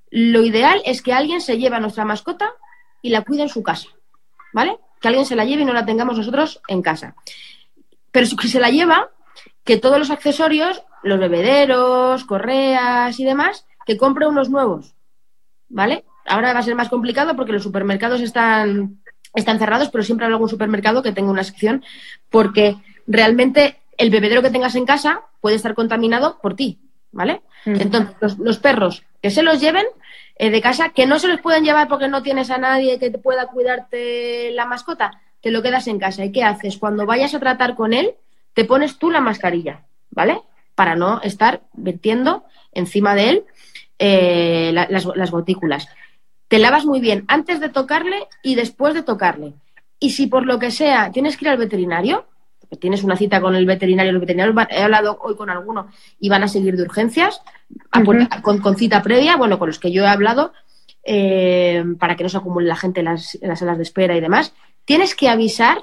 lo ideal es que alguien se lleve a nuestra mascota y la cuide en su casa, ¿vale? Que alguien se la lleve y no la tengamos nosotros en casa. Pero si se la lleva, que todos los accesorios, los bebederos, correas y demás, que compre unos nuevos, ¿vale? Ahora va a ser más complicado porque los supermercados están, están cerrados, pero siempre hay algún supermercado que tenga una sección porque realmente el bebedero que tengas en casa puede estar contaminado por ti, ¿vale? Entonces, los, perros que se los lleven eh, de casa, que no se los pueden llevar porque no tienes a nadie que te pueda cuidarte la mascota, te lo quedas en casa. ¿Y qué haces? Cuando vayas a tratar con él, te pones tú la mascarilla, ¿vale? Para no estar vertiendo encima de él eh, las, las gotículas. Te lavas muy bien antes de tocarle y después de tocarle. Y si por lo que sea tienes que ir al veterinario, tienes una cita con el veterinario, los veterinarios, he hablado hoy con alguno y van a seguir de urgencias, con, cita previa, bueno, con los que yo he hablado, eh, para que no se acumule la gente en las, salas de espera y demás, tienes que avisar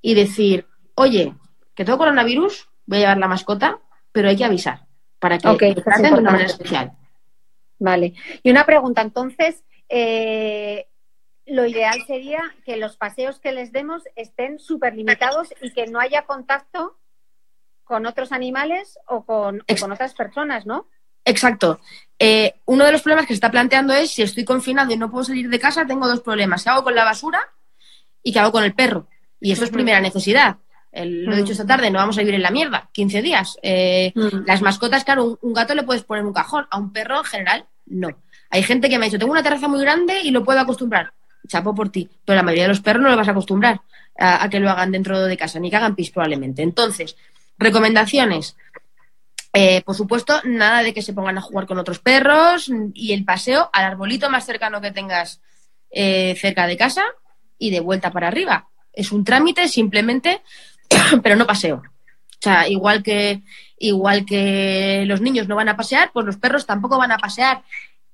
y decir, oye, que tengo coronavirus, voy a llevar la mascota, pero hay que avisar para que okay, traten de una manera especial. Vale. Y una pregunta, entonces, eh, lo ideal sería que los paseos que les demos estén súper limitados y que no haya contacto con otros animales o con, otras personas, ¿no? Exacto. Eh, uno de los problemas que se está planteando es si estoy confinado y no puedo salir de casa, tengo dos problemas. ¿Qué hago con la basura y qué hago con el perro? Y eso es primera necesidad. lo he dicho esta tarde, no vamos a vivir en la mierda, 15 días. Eh, las mascotas, claro, un, un, gato le puedes poner un cajón, a un perro en general no. Hay gente que me ha dicho, tengo una terraza muy grande y lo puedo acostumbrar chapo por ti. Pero la mayoría de los perros no lo vas a acostumbrar a, que lo hagan dentro de casa, ni que hagan pis probablemente. Entonces, recomendaciones. Eh, por supuesto, nada de que se pongan a jugar con otros perros y el paseo al arbolito más cercano que tengas eh, cerca de casa y de vuelta para arriba. Es un trámite simplemente, pero no paseo. O sea, igual que, igual que los niños no van a pasear, pues los perros tampoco van a pasear.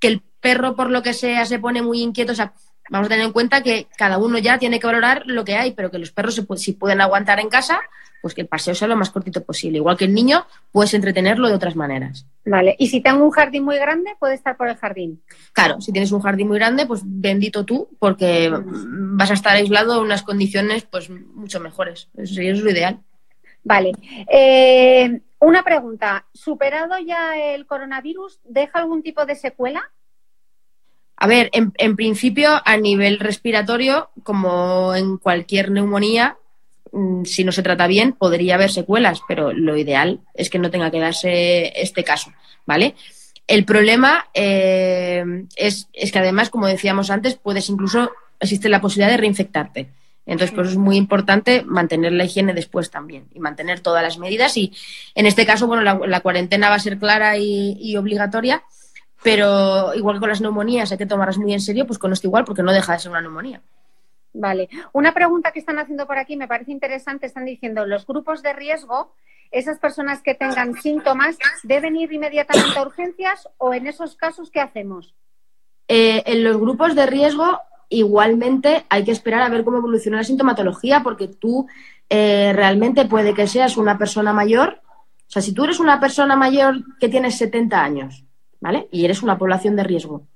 Que el perro, por lo que sea, se pone muy inquieto. O sea, vamos a tener en cuenta que cada uno ya tiene que valorar lo que hay, pero que los perros, si pueden aguantar en casa, pues que el paseo sea lo más cortito posible. Igual que el niño, puedes entretenerlo de otras maneras. Vale, y si tengo un jardín muy grande, puede estar por el jardín. Claro, si tienes un jardín muy grande, pues bendito tú, porque vas a estar aislado en unas condiciones pues mucho mejores. Eso sería lo ideal. Vale. Eh, una pregunta. ¿Superado ya el coronavirus, deja algún tipo de secuela? A ver, en, principio, a nivel respiratorio, como en cualquier neumonía, mm, si no se trata bien, podría haber secuelas, pero lo ideal es que no tenga que darse este caso, ¿vale? El problema eh, es, que además, como decíamos antes, puedes incluso, existe la posibilidad de reinfectarte. Entonces, pues es muy importante mantener la higiene después también y mantener todas las medidas. Y en este caso, bueno, la, cuarentena va a ser clara y obligatoria, pero igual que con las neumonías hay que tomarlas muy en serio, pues con esto igual, porque no deja de ser una neumonía. Vale. Una pregunta que están haciendo por aquí me parece interesante. Están diciendo, los grupos de riesgo, esas personas que tengan síntomas, ¿deben ir inmediatamente a urgencias o en esos casos qué hacemos? Eh, en los grupos de riesgo, igualmente hay que esperar a ver cómo evoluciona la sintomatología, porque tú eh, realmente puede que seas una persona mayor. O sea, si tú eres una persona mayor que tienes 70 años ¿vale? Y eres una población de riesgo.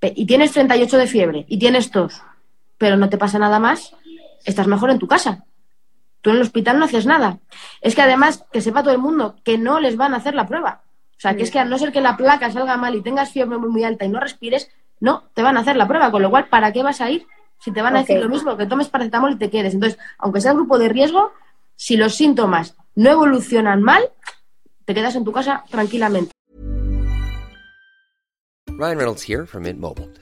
Y tienes 38 de fiebre y tienes tos, pero no te pasa nada más, estás mejor en tu casa. Tú en el hospital no haces nada. Es que además, que sepa todo el mundo que no les van a hacer la prueba. O sea, que es que a no ser que la placa salga mal y tengas fiebre muy, alta y no respires, no te van a hacer la prueba. Con lo cual, ¿para qué vas a ir? Si te van a decir lo mismo, que tomes paracetamol y te quedes. Entonces, aunque sea grupo de riesgo, si los síntomas no evolucionan mal, te quedas en tu casa tranquilamente. Ryan Reynolds here from Mint Mobile.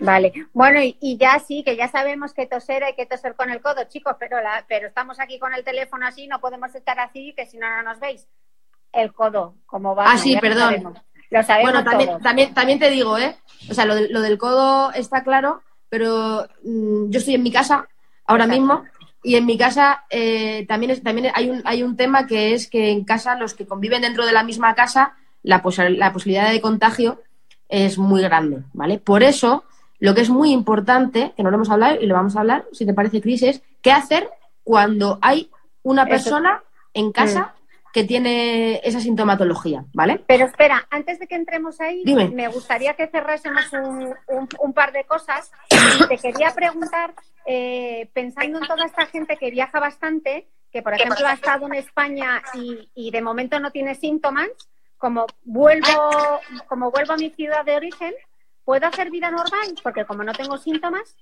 Vale, bueno, y, y ya sí, que ya sabemos que toser hay que toser con el codo, chicos, pero, la, pero estamos aquí con el teléfono así, no podemos estar así, que si no, no nos veis. El codo, como va. Ah, sí, lo perdón. sabemos. Lo sabemos Bueno, también, todos. también, también te digo, ¿eh? O sea, lo, de- lo del codo está claro, pero mm, yo estoy en mi casa ahora Exacto. mismo y en mi casa eh, también, es, también hay, un, hay un tema que es que en casa los que conviven dentro de la misma casa, la, pos- la posibilidad de contagio es muy grande, ¿vale? Por eso, lo que es muy importante, que no lo hemos hablado y lo vamos a hablar, si te parece, Cris, es qué hacer cuando hay una persona en casa que tiene esa sintomatología, ¿vale? Pero espera, antes de que entremos ahí, Dime. me gustaría que cerrásemos un, un- un par de cosas. Y te quería preguntar, eh, pensando en toda esta gente que viaja bastante, que por ejemplo ha estado en España y, y de momento no tiene síntomas, como vuelvo, como vuelvo a mi ciudad de origen, ¿puedo hacer vida normal? Porque como no tengo síntomas,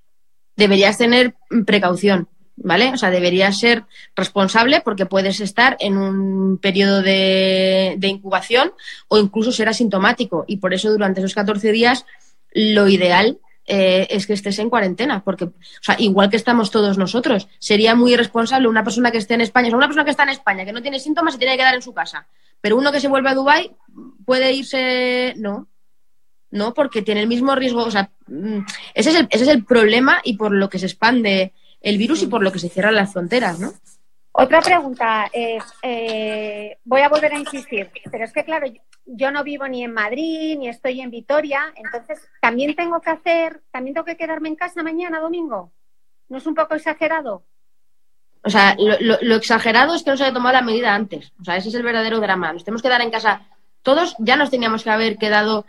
deberías tener precaución, ¿vale? O sea, deberías ser responsable porque puedes estar en un periodo de, incubación o incluso ser asintomático. Y por eso durante esos 14 días lo ideal eh, es que estés en cuarentena, porque, o sea, igual que estamos todos nosotros, sería muy irresponsable una persona que esté en España, o sea, una persona que está en España, que no tiene síntomas, se tiene que quedar en su casa. Pero uno que se vuelve a Dubái puede irse, no, no, porque tiene el mismo riesgo. O sea, mm, ese es, el, ese es el problema y por lo que se expande el virus y por lo que se cierran las fronteras, ¿no? Otra pregunta es, eh, voy a volver a insistir, pero es que claro, yo, yo no vivo ni en Madrid, ni estoy en Vitoria, entonces también tengo que hacer, también tengo que quedarme en casa mañana domingo. ¿No es un poco exagerado? O sea, lo, lo- lo exagerado es que no se haya tomado la medida antes. O sea, ese es el verdadero drama. Nos tenemos que quedar en casa. Todos ya nos teníamos que haber quedado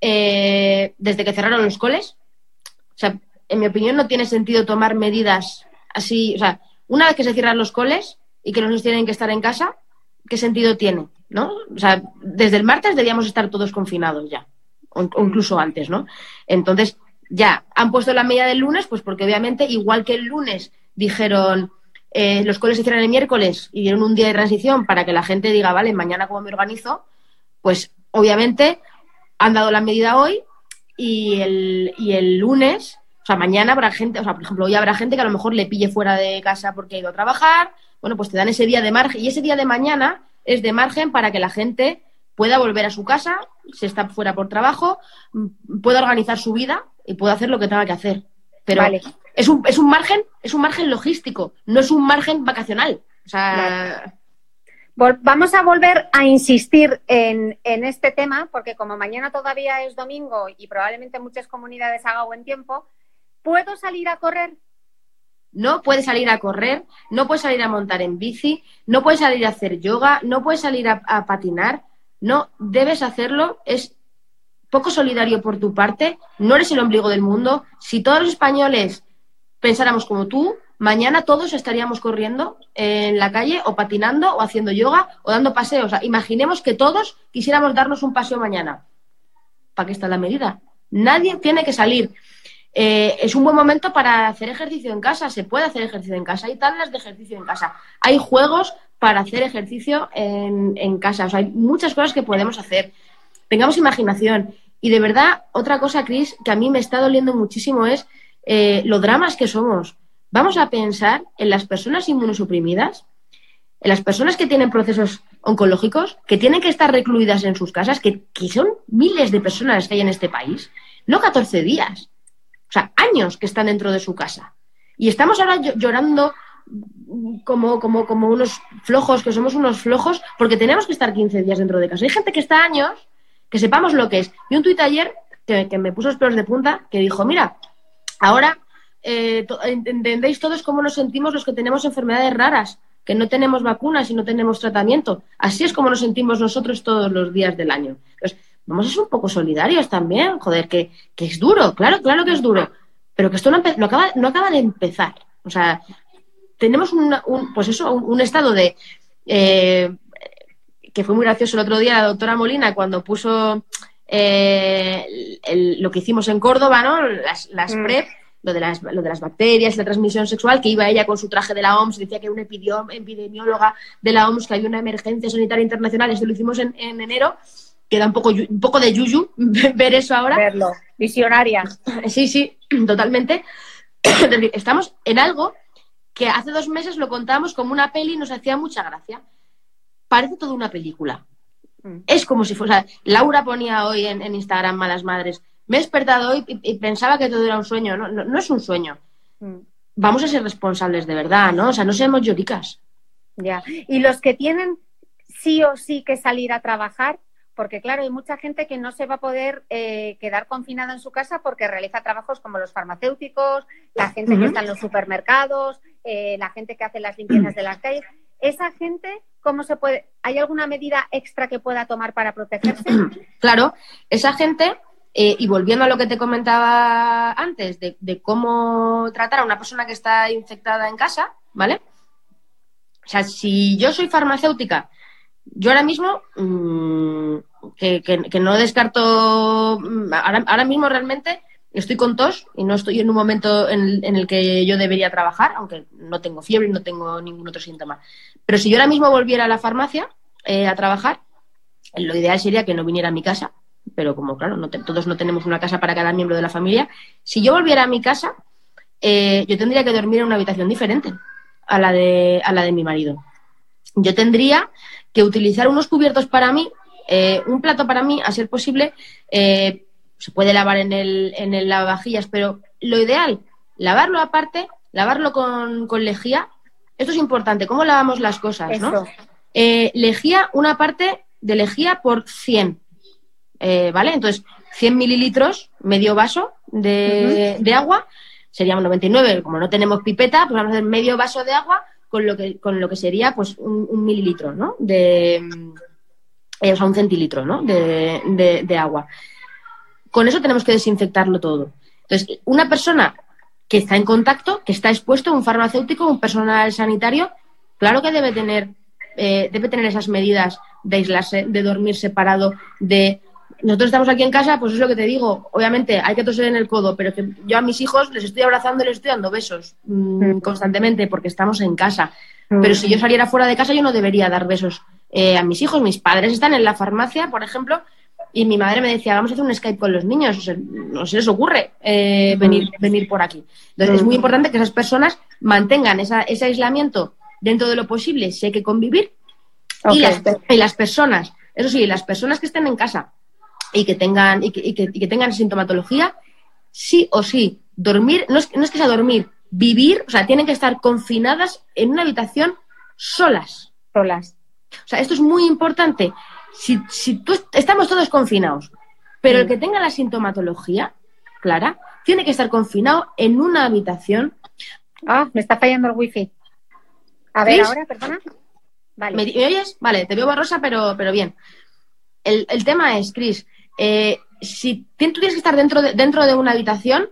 eh, desde que cerraron los coles. O sea, en mi opinión no tiene sentido tomar medidas así. O sea, una vez que se cierran los coles y que los niños tienen que estar en casa, ¿qué sentido tiene? ¿No? O sea, desde el martes debíamos estar todos confinados ya. O, incluso antes, ¿no? Entonces, ya, han puesto la medida del lunes, pues porque obviamente, igual que el lunes dijeron eh, los coles se cierran el miércoles y dieron un día de transición para que la gente diga, vale, mañana cómo me organizo, pues obviamente han dado la medida hoy y el, y el lunes, o sea, mañana habrá gente, o sea, por ejemplo, hoy habrá gente que a lo mejor le pille fuera de casa porque ha ido a trabajar, bueno, pues te dan ese día de margen y ese día de mañana es de margen para que la gente pueda volver a su casa, si está fuera por trabajo, m- pueda organizar su vida y pueda hacer lo que tenga que hacer. Pero Vale. es, un, es un margen, es un margen logístico, no es un margen vacacional. O sea, Vamos a volver a insistir en, en este tema, porque como mañana todavía es domingo y probablemente muchas comunidades haga buen tiempo, ¿puedo salir a correr? no puedes salir a correr, no puedes salir a montar en bici, no puedes salir a hacer yoga, no puedes salir a, a patinar, no debes hacerlo, es poco solidario por tu parte, no eres el ombligo del mundo. Si todos los españoles pensáramos como tú, mañana todos estaríamos corriendo en la calle o patinando o haciendo yoga o dando paseos. O sea, imaginemos que todos quisiéramos darnos un paseo mañana. ¿Para qué está la medida? Nadie tiene que salir. Eh, es un buen momento para hacer ejercicio en casa. Se puede hacer ejercicio en casa. Hay tablas de ejercicio en casa. Hay juegos para hacer ejercicio en, en casa. O sea, hay muchas cosas que podemos hacer. Tengamos imaginación. Y de verdad, otra cosa, Cris, que a mí me está doliendo muchísimo es eh, lo dramas que somos. Vamos a pensar en las personas inmunosuprimidas, en las personas que tienen procesos oncológicos, que tienen que estar recluidas en sus casas, que, que son miles de personas que hay en este país, no 14 días, o sea, años que están dentro de su casa. Y estamos ahora llorando como, como, como unos flojos, que somos unos flojos, porque tenemos que estar 15 días dentro de casa. Hay gente que está años, que sepamos lo que es. Vi un tuit ayer que, me puso los pelos de punta, que dijo, mira, ahora eh, entendéis todos cómo nos sentimos los que tenemos enfermedades raras, que no tenemos vacunas y no tenemos tratamiento. Así es como nos sentimos nosotros todos los días del año. Entonces, vamos a ser un poco solidarios también, joder, que, que es duro, claro, claro que es duro, pero que esto no, acaba, no acaba de empezar. O sea, tenemos un, pues eso, un, estado de... Eh, que fue muy gracioso el otro día la doctora Molina cuando puso eh, lo que hicimos en Córdoba, ¿no? Las, las mm. PrEP, lo de, las, lo de las bacterias, la transmisión sexual, que iba ella con su traje de la OMS, decía que era una epidemióloga de la OMS, que había una emergencia sanitaria internacional, esto lo hicimos en, enero, queda un poco, un poco de yuyu ver eso ahora. Verlo, visionaria. Sí, sí, totalmente. Estamos en algo que hace dos meses lo contábamos como una peli y nos hacía mucha gracia. Parece toda una película. Mm. Es como si fuese. Laura ponía hoy en, Instagram Malas Madres. Me he despertado hoy y, pensaba que todo era un sueño. No, no, es un sueño. Mm. Vamos a ser responsables de verdad, ¿no? O sea, no seamos lloricas. Ya. Y los que tienen sí o sí que salir a trabajar, porque claro, hay mucha gente que no se va a poder eh, quedar confinada en su casa porque realiza trabajos como los farmacéuticos, la gente que está en los supermercados, eh, la gente que hace las limpiezas de las calles. Esa gente, ¿cómo se puede? ¿Hay alguna medida extra que pueda tomar para protegerse? Claro, esa gente, eh, y volviendo a lo que te comentaba antes, de, cómo tratar a una persona que está infectada en casa, ¿vale? O sea, si yo soy farmacéutica yo ahora mismo, mm, que, no descarto, mm, ahora, mismo realmente estoy con tos y no estoy en un momento en, el que yo debería trabajar, aunque no tengo fiebre y no tengo ningún otro síntoma. Pero si yo ahora mismo volviera a la farmacia eh, a trabajar, lo ideal sería que no viniera a mi casa, pero como claro, no todos no tenemos una casa para cada miembro de la familia, si yo volviera a mi casa, eh, yo tendría que dormir en una habitación diferente a la de, a la de mi marido. Yo tendría que utilizar unos cubiertos para mí, eh, un plato para mí, a ser posible, eh, se puede lavar en el, en el lavavajillas, pero lo ideal, lavarlo aparte, lavarlo con, lejía. Esto es importante, cómo lavamos las cosas, ¿no? Lejía, una parte de lejía por 100, ¿vale? Entonces, 100 mililitros, medio vaso de, de agua, seríamos 99, como no tenemos pipeta, pues vamos a hacer medio vaso de agua con lo que, con lo que sería pues un, mililitro, ¿no? De, eh, o sea, un centilitro, ¿no? De, de, agua. Con eso tenemos que desinfectarlo todo. Entonces, una persona que está en contacto, que está expuesto, un farmacéutico, un personal sanitario, claro que debe tener, eh, debe tener esas medidas de aislarse, de dormir separado, de nosotros estamos aquí en casa, pues es lo que te digo. Obviamente hay que toser en el codo, pero que yo a mis hijos les estoy abrazando y les estoy dando besos mm, mm. constantemente porque estamos en casa. Mm. Pero si yo saliera fuera de casa, yo no debería dar besos eh, a mis hijos. Mis padres están en la farmacia, por ejemplo, y mi madre me decía, vamos a hacer un Skype con los niños. no se les ocurre eh, venir, venir por aquí. Entonces es muy importante que esas personas mantengan ese aislamiento dentro de lo posible, sé que convivir. Y, las, y las personas, eso sí, las personas que estén en casa y que tengan, y que, tengan sintomatología, sí o sí, dormir, no es, no es que sea dormir, vivir, o sea, tienen que estar confinadas en una habitación solas. Solas. O sea, esto es muy importante. Si, si tú, estamos todos confinados, pero el que tenga la sintomatología, Clara, tiene que estar confinado en una habitación. Ah, me está fallando el wifi. A ver, ahora, perdona. Vale. ¿Me, oyes? Vale, te veo borrosa, pero, pero bien. El, el tema es, Cris, eh, si tú tienes que estar dentro de, dentro de una habitación,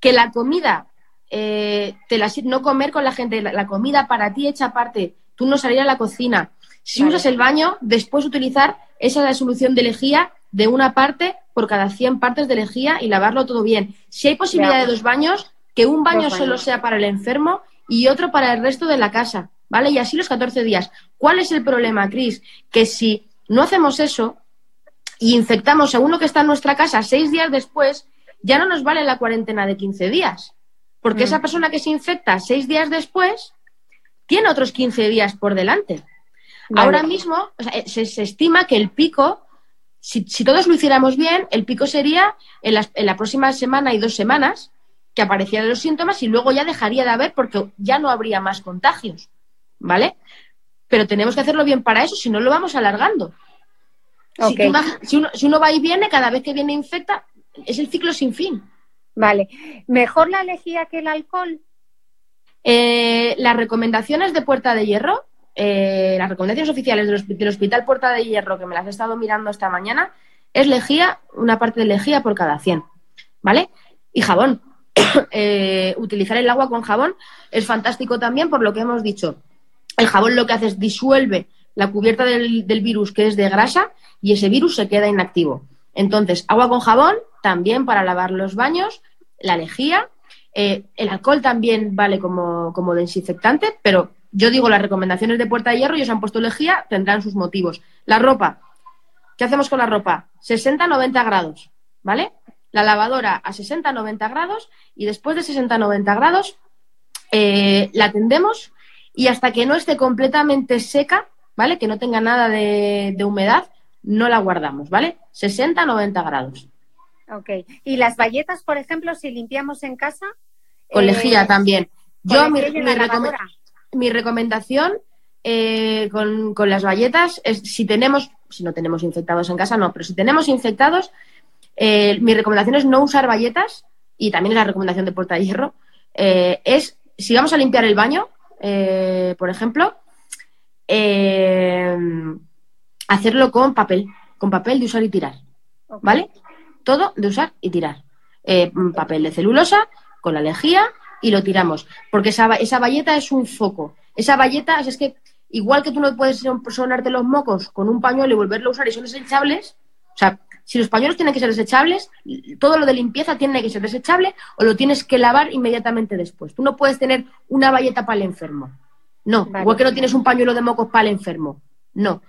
que la comida, eh, te la, no comer con la gente, la, comida para ti hecha aparte, tú no salir a la cocina. Si usas el baño, después utilizar esa solución de lejía de una parte por cada 100 partes de lejía y lavarlo todo bien. Si hay posibilidad de dos baños, que un baño solo sea para el enfermo y otro para el resto de la casa, ¿vale? Y así los 14 días. ¿Cuál es el problema, Cris? Que si no hacemos eso, y infectamos a uno que está en nuestra casa seis días después, ya no nos vale la cuarentena de 15 días. Porque mm. esa persona que se infecta seis días después tiene otros 15 días por delante. Ahora mismo se, estima que el pico, si, todos lo hiciéramos bien, el pico sería en, en, la próxima semana y dos semanas, que aparecía de los síntomas y luego ya dejaría de haber porque ya no habría más contagios, ¿vale? Pero tenemos que hacerlo bien para eso, si no lo vamos alargando. Si, vas- uno, si uno va y viene, cada vez que viene infecta, es el ciclo sin fin. Vale. ¿Mejor la lejía que el alcohol? Eh, las recomendaciones de Puerta de Hierro, eh, las recomendaciones oficiales del Hospital Puerta de Hierro, que me las he estado mirando esta mañana, es lejía, una parte de lejía por cada 100, ¿vale? Y jabón. Eh, utilizar el agua con jabón es fantástico también por lo que hemos dicho. El jabón lo que hace es disuelve la cubierta del, del virus que es de grasa y ese virus se queda inactivo. Entonces, agua con jabón también para lavar los baños, la lejía, eh, el alcohol también vale como, como desinfectante, pero yo digo las recomendaciones de Puerta de Hierro, ellos han puesto lejía, tendrán sus motivos. La ropa, ¿qué hacemos con la ropa? 60-90 grados, ¿vale? La lavadora a 60-90 grados y después de 60-90 grados eh, la tendemos y hasta que no esté completamente seca, ¿vale? Que no tenga nada de, de humedad, no la guardamos, ¿vale? 60-90 grados. Ok. ¿Y las bayetas, por ejemplo, si limpiamos en casa? Con eh, lejía también. con Yo, mi, mi recome- mi recomendación eh, con, con las bayetas es si tenemos, si no tenemos infectados en casa, no, pero si tenemos infectados, eh, mi recomendación es no usar bayetas y también es la recomendación de Puerta de Hierro. eh, es si vamos a limpiar el baño, eh, por ejemplo, eh, hacerlo con papel, con papel de usar y tirar. ¿vale? Todo de usar y tirar. Eh, papel de celulosa con la lejía y lo tiramos. Porque esa, esa bayeta es un foco. Esa bayeta es, que, igual que tú no puedes son- sonarte los mocos con un pañuelo y volverlo a usar y son desechables, o sea, si los pañuelos tienen que ser desechables, todo lo de limpieza tiene que ser desechable o lo tienes que lavar inmediatamente después. Tú no puedes tener una bayeta para el enfermo. No, Vale. igual que no tienes un pañuelo de mocos para el enfermo. No.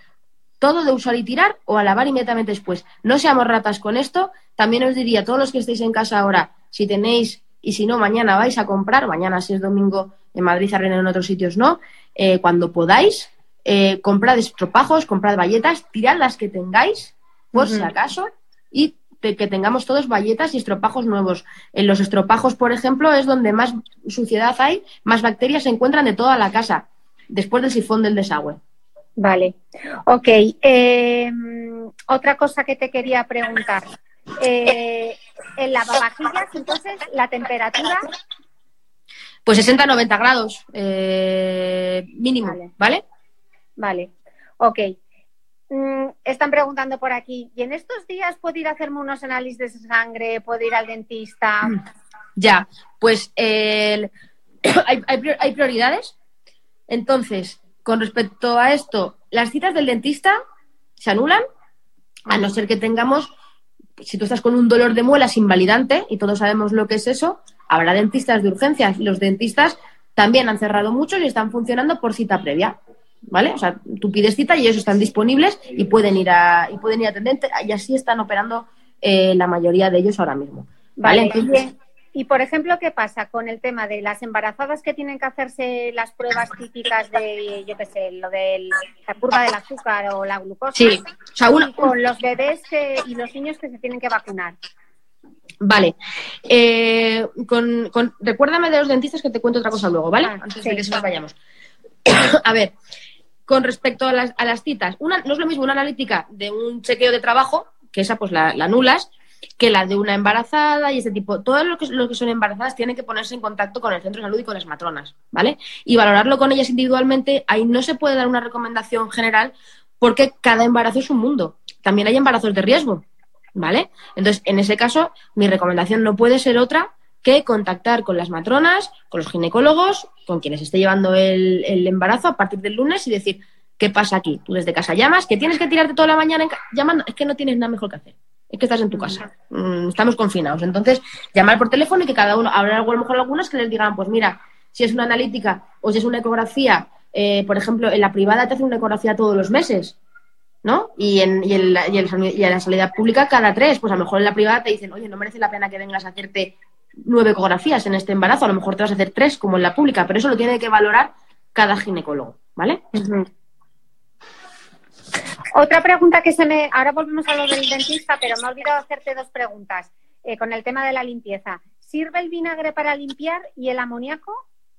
Todo de usar y tirar o a lavar inmediatamente después. No seamos ratas con esto. También os diría a todos los que estéis en casa ahora, si tenéis y si no, mañana vais a comprar, mañana si es domingo en Madrid, Arena en otros sitios no, eh, cuando podáis, eh, comprad estropajos, comprad bayetas, tirad las que tengáis, por si acaso, y que tengamos todos bayetas y estropajos nuevos. En los estropajos, por ejemplo, es donde más suciedad hay, más bacterias se encuentran de toda la casa, después del sifón del desagüe. Vale. Ok. eh, otra cosa que te quería preguntar. Eh, en lavavajillas, entonces, la temperatura. Pues 60-90 grados eh, mínimo, Vale. ¿vale? Vale. Ok. Mm, están preguntando por aquí. ¿Y en estos días puedo ir a hacerme unos análisis de sangre? ¿Puedo ir al dentista? Ya, pues hay, hay prioridades. Entonces, con respecto a esto, las citas del dentista se anulan, a no ser que tengamos, si tú estás con un dolor de muelas invalidante, y todos sabemos lo que es eso, habrá dentistas de urgencias. Los dentistas también han cerrado muchos y están funcionando por cita previa. ¿Vale? O sea, tú pides cita y ellos están disponibles y pueden ir a, y pueden ir a atenderte, y así están operando eh, la mayoría de ellos ahora mismo. ¿Vale? Vale. Entonces- Y, por ejemplo, ¿qué pasa con el tema de las embarazadas que tienen que hacerse las pruebas típicas de, yo qué sé, lo de la curva del azúcar o la glucosa? Sí, o sea, una- Y con los bebés que- y los niños que se tienen que vacunar. Vale. Eh, con, con- recuérdame de los dentistas que te cuento otra cosa luego, ¿vale? Ah, Antes sí. de que se nos vayamos. a ver, con respecto a las, a las citas, una, no es lo mismo una analítica de un chequeo de trabajo, que esa pues la, la anulas, que la de una embarazada y ese tipo. Todos los que, los que son embarazadas tienen que ponerse en contacto con el centro de salud y con las matronas, ¿vale? Y valorarlo con ellas individualmente. Ahí no se puede dar una recomendación general porque cada embarazo es un mundo. También hay embarazos de riesgo, ¿vale? Entonces, en ese caso, mi recomendación no puede ser otra que contactar con las matronas, con los ginecólogos, con quienes esté llevando el, embarazo a partir del lunes y decir, ¿qué pasa aquí? Tú desde casa llamas, que tienes que tirarte toda la mañana en llamando, es que no tienes nada mejor que hacer. Es que estás en tu casa, Mm, estamos confinados. Entonces, llamar por teléfono y que cada uno, habrá a lo mejor algunos que les digan, pues mira, si es una analítica o si es una ecografía, eh, por ejemplo, en la privada te hacen una ecografía todos los meses, ¿no? Y en, la, y, y en la sanidad pública cada tres, pues a lo mejor en la privada te dicen, oye, no merece la pena que vengas a hacerte nueve ecografías en este embarazo, a lo mejor te vas a hacer tres como en la pública, pero eso lo tiene que valorar cada ginecólogo, ¿vale? Otra pregunta que se me. Ahora volvemos a lo del dentista, pero me he olvidado hacerte dos preguntas eh, con el tema de la limpieza. ¿sirve el vinagre para limpiar y el amoníaco?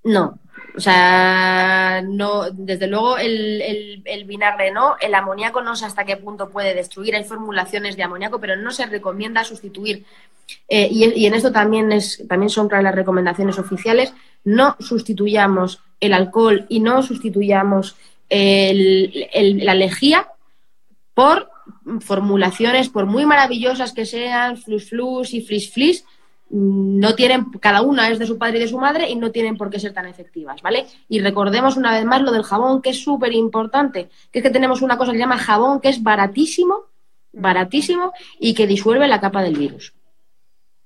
No, o sea, no, desde luego el, el- vinagre no, el amoníaco no sé hasta qué punto puede destruir, hay formulaciones de amoníaco, pero no se recomienda sustituir. Eh, y, en esto también, es, también son claras las recomendaciones oficiales, no sustituyamos el alcohol y no sustituyamos el- la lejía por formulaciones, por muy maravillosas que sean, flus flus y flis flis, no tienen, cada una es de su padre y de su madre y no tienen por qué ser tan efectivas, ¿vale? Y recordemos una vez más lo del jabón, que es súper importante, que es que tenemos una cosa que se llama jabón, que es baratísimo, baratísimo y que disuelve la capa del virus.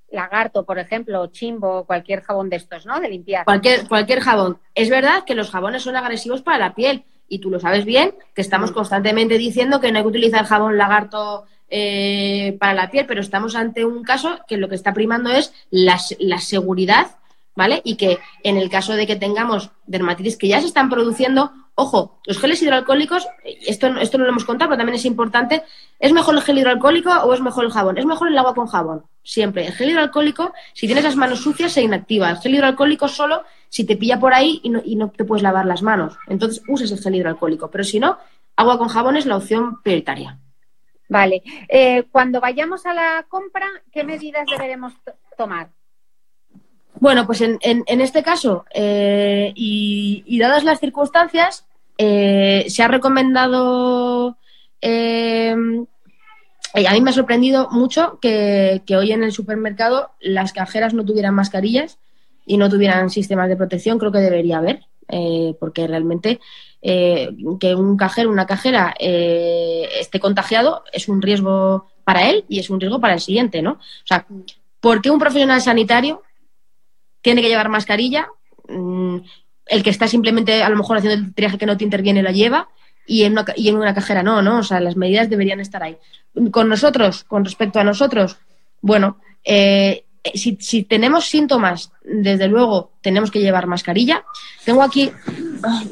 Lagarto, por ejemplo, chimbo, cualquier jabón de estos, ¿no? De limpiar. Cualquier, cualquier jabón. Es verdad que los jabones son agresivos para la piel y tú lo sabes bien, que estamos constantemente diciendo que no hay que utilizar jabón lagarto eh, para la piel, pero estamos ante un caso que lo que está primando es la, la seguridad, ¿vale? Y que en el caso de que tengamos dermatitis que ya se están produciendo, ojo, los geles hidroalcohólicos, esto, esto no lo hemos contado, pero también es importante, ¿es mejor el gel hidroalcohólico o es mejor el jabón? Es mejor el agua con jabón, siempre. El gel hidroalcohólico, si tienes las manos sucias, se inactiva. El gel hidroalcohólico solo si te pilla por ahí y no, y no te puedes lavar las manos. Entonces uses el gel hidroalcohólico, pero si no, agua con jabón es la opción prioritaria. Vale. Eh, cuando vayamos a la compra, ¿qué medidas deberemos to- tomar? Bueno, pues en, en- en este caso, eh, y, y dadas las circunstancias, eh, se ha recomendado, eh, a mí me ha sorprendido mucho que, que hoy en el supermercado las cajeras no tuvieran mascarillas y no tuvieran sistemas de protección, creo que debería haber, eh, porque realmente eh, que un cajero, una cajera eh, esté contagiado es un riesgo para él y es un riesgo para el siguiente, ¿no? O sea, ¿por qué un profesional sanitario tiene que llevar mascarilla? Mm, el que está simplemente a lo mejor haciendo el triaje que no te interviene la lleva y en una, y en una cajera no, ¿no? O sea, las medidas deberían estar ahí. Con nosotros, con respecto a nosotros, bueno, eh, si, si tenemos síntomas, desde luego tenemos que llevar mascarilla. Tengo aquí ah,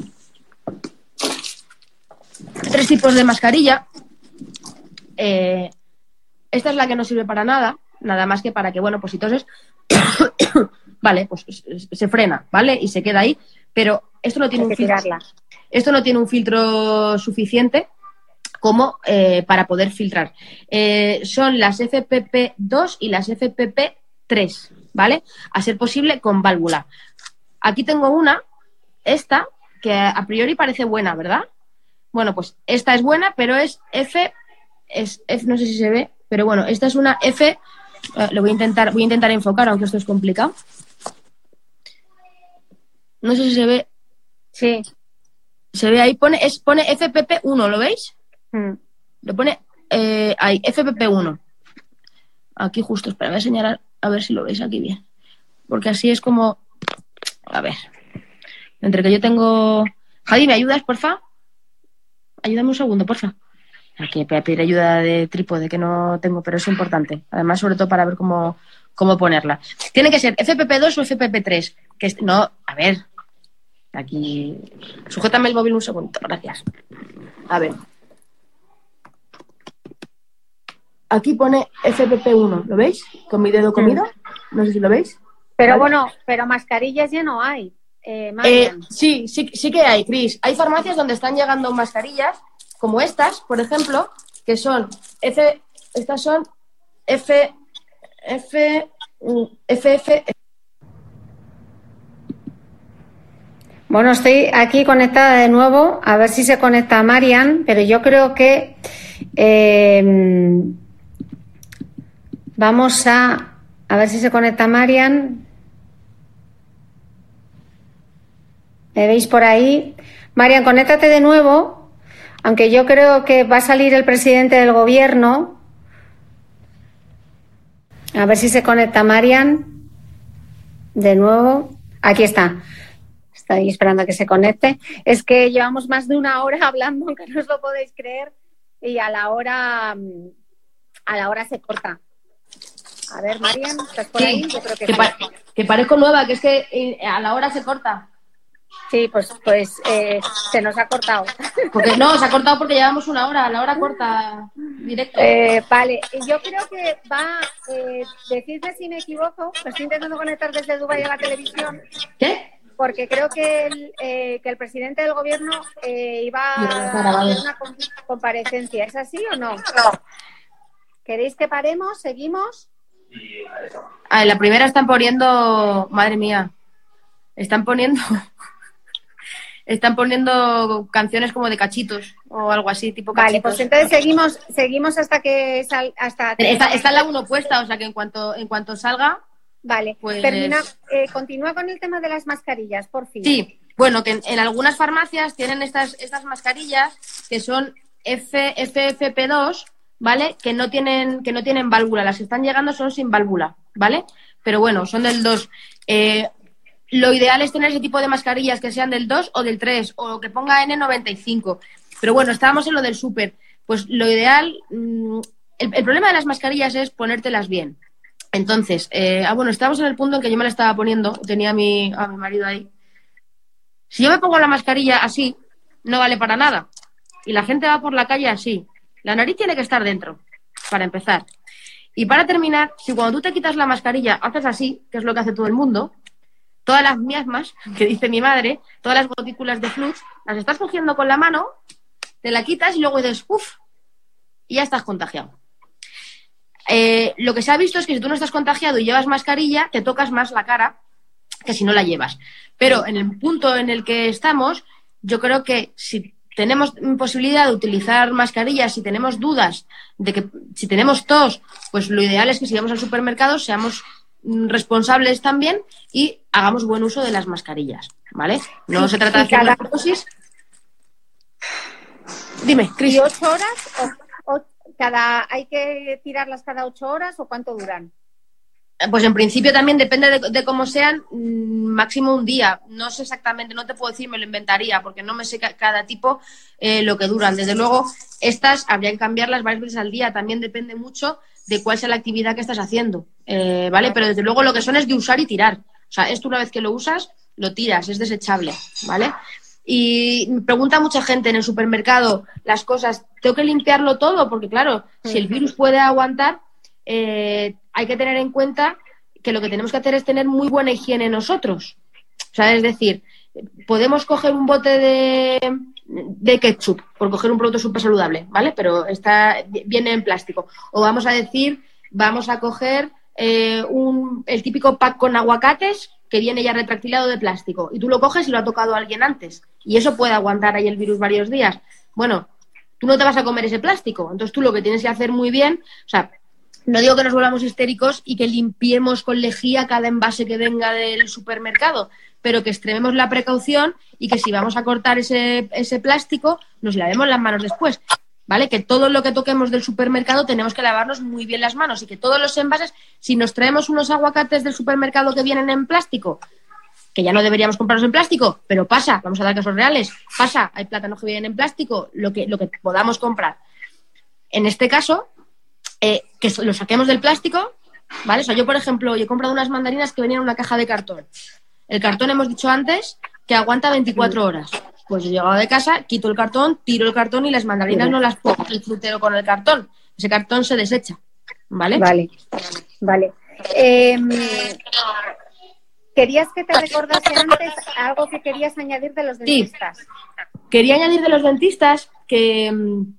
tres tipos de mascarilla. Eh, esta es la que no sirve para nada, nada más que para que, bueno, pues si toses, vale, pues se- frena, ¿vale? Y se queda ahí, pero esto no tiene un filtro. Esto no tiene un filtro suficiente como eh, para poder filtrar. Eh, son las FPP2 y las FPP3, ¿vale? A ser posible con válvula. Aquí tengo una, esta, que a priori parece buena, ¿verdad? Bueno, pues esta es buena, pero es F, es F, no sé si se ve, pero bueno, esta es una F, eh, lo voy a intentar, voy a intentar enfocar, aunque esto es complicado. No sé si se ve, Sí. se ve ahí, pone, es, pone FPP1, ¿lo veis? Mm. Lo pone eh, ahí, FPP1. Aquí justo, espera, voy a señalar a ver si lo veis aquí bien. Porque así es como. A ver. Entre que yo tengo. Javi, ¿me ayudas, porfa? Ayúdame un segundo, porfa. Aquí voy a pedir ayuda de trípode que no tengo, pero es importante. Además, sobre todo para ver cómo, cómo ponerla. Tiene que ser FPP2 o FPP3. Que es- no, a ver. Aquí. Sujétame el móvil un segundo, gracias. A ver. Aquí pone FPP1, ¿lo veis? Con mi dedo comido. No sé si lo veis. Pero Vale. bueno, pero mascarillas ya no hay. Eh, Eh, sí, sí, sí que hay, Cris. Hay farmacias donde están llegando mascarillas, como estas, por ejemplo, que son F, estas son F, F, mm, FF, Bueno, estoy aquí conectada de nuevo, a ver si se conecta Marian, pero yo creo que eh, vamos a, a ver si se conecta Marian. ¿Me veis por ahí? Marian, conéctate de nuevo, aunque yo creo que va a salir el presidente del gobierno. A ver si se conecta Marian. De nuevo. Aquí está. Estoy esperando a que se conecte. Es que llevamos más de una hora hablando, aunque no os lo podéis creer, y a la hora a la hora se corta. A ver, Marian, ¿estás por ahí? Yo creo que parezco nueva, que es que eh, a la hora se corta. Sí, pues, pues eh, se nos ha cortado. Porque no, se ha cortado porque llevamos una hora, la hora corta directo. Eh, vale, yo creo que va, eh, decidme si me equivoco, me estoy intentando conectar desde Dubái a la televisión. ¿Qué? Porque creo que el, eh, que el presidente del gobierno eh, iba a hacer una com- comparecencia. ¿Es así o no? ¿Queréis que paremos? ¿Seguimos? Ah, en la primera están poniendo, madre mía, están poniendo, están poniendo canciones como de cachitos o algo así, tipo Vale, cachitos. pues entonces seguimos, seguimos hasta que sal, hasta Está, está en la uno puesta, o sea que en cuanto, en cuanto salga, Vale, Pues- termina, eh, continúa con el tema de las mascarillas, por fin. Sí, bueno, que en, en algunas farmacias tienen estas, estas mascarillas que son F, FFP2, ¿vale? Que no tienen, que no tienen válvula. Las que están llegando son sin válvula, ¿vale? Pero bueno, son del 2. Eh, lo ideal es tener ese tipo de mascarillas que sean del 2 o del 3 o que ponga N95. Pero bueno, estábamos en lo del súper. Pues lo ideal, mm, el, problema de las mascarillas es ponértelas bien. Entonces, eh, ah, bueno, estábamos en el punto en que yo me la estaba poniendo, tenía a mi, a mi marido ahí. Si yo me pongo la mascarilla así, no vale para nada. Y la gente va por la calle así. La nariz tiene que estar dentro, para empezar. Y para terminar, si cuando tú te quitas la mascarilla haces así, que es lo que hace todo el mundo, todas las miasmas, que dice mi madre, todas las gotículas de flux, las estás cogiendo con la mano, te la quitas y luego dices, uff, y ya estás contagiado. Eh, lo que se ha visto es que si tú no estás contagiado y llevas mascarilla, te tocas más la cara que si no la llevas. Pero en el punto en el que estamos, yo creo que si tenemos posibilidad de utilizar mascarillas, si tenemos dudas de que si tenemos tos, pues lo ideal es que si vamos al supermercado seamos responsables también y hagamos buen uso de las mascarillas, ¿vale? No Sí, se trata de hacer cada- dosis. Dime, Cris. ¿Y ocho horas? O, o cada, ¿Hay que tirarlas cada ocho horas o cuánto duran? Pues en principio también depende de, de cómo sean, mm, máximo un día. No sé exactamente, no te puedo decir, me lo inventaría, porque no me sé ca- cada tipo eh, lo que duran. Desde luego, estas habría que cambiarlas varias veces al día. También depende mucho de cuál sea la actividad que estás haciendo, eh, ¿vale? Pero desde luego lo que son es de usar y tirar. O sea, esto una vez que lo usas, lo tiras, es desechable, ¿vale? Y me pregunta mucha gente en el supermercado las cosas, ¿tengo que limpiarlo todo? Porque claro, si el virus puede aguantar, eh, hay que tener en cuenta que lo que tenemos que hacer es tener muy buena higiene nosotros. O sea, es decir, podemos coger un bote de, ketchup, por coger un producto súper saludable, ¿vale? Pero está, viene en plástico. O vamos a decir, vamos a coger eh, el típico pack con aguacates que viene ya retractilado de plástico. Y tú lo coges y lo ha tocado alguien antes. Y eso puede aguantar ahí el virus varios días. Bueno, tú no te vas a comer ese plástico. Entonces tú lo que tienes que hacer muy bien, o sea, no digo que nos volvamos histéricos y que limpiemos con lejía cada envase que venga del supermercado, pero que extrememos la precaución y que si vamos a cortar ese, ese plástico, nos lavemos las manos después. ¿Vale? Que todo lo que toquemos del supermercado tenemos que lavarnos muy bien las manos y que todos los envases, si nos traemos unos aguacates del supermercado que vienen en plástico, que ya no deberíamos comprarlos en plástico, pero pasa, vamos a dar casos reales, pasa, hay plátanos que vienen en plástico, lo que, lo que podamos comprar. En este caso, eh, que lo saquemos del plástico, ¿vale? O sea, yo, por ejemplo, yo he comprado unas mandarinas que venían en una caja de cartón. El cartón, hemos dicho antes, que aguanta 24 horas. Pues yo he llegado de casa, quito el cartón, tiro el cartón y las mandarinas no las pongo el frutero con el cartón. Ese cartón se desecha, ¿vale? Vale, vale. Eh, ¿Querías que te recordase antes algo que querías añadir de los dentistas? Quería añadir de los dentistas que mm,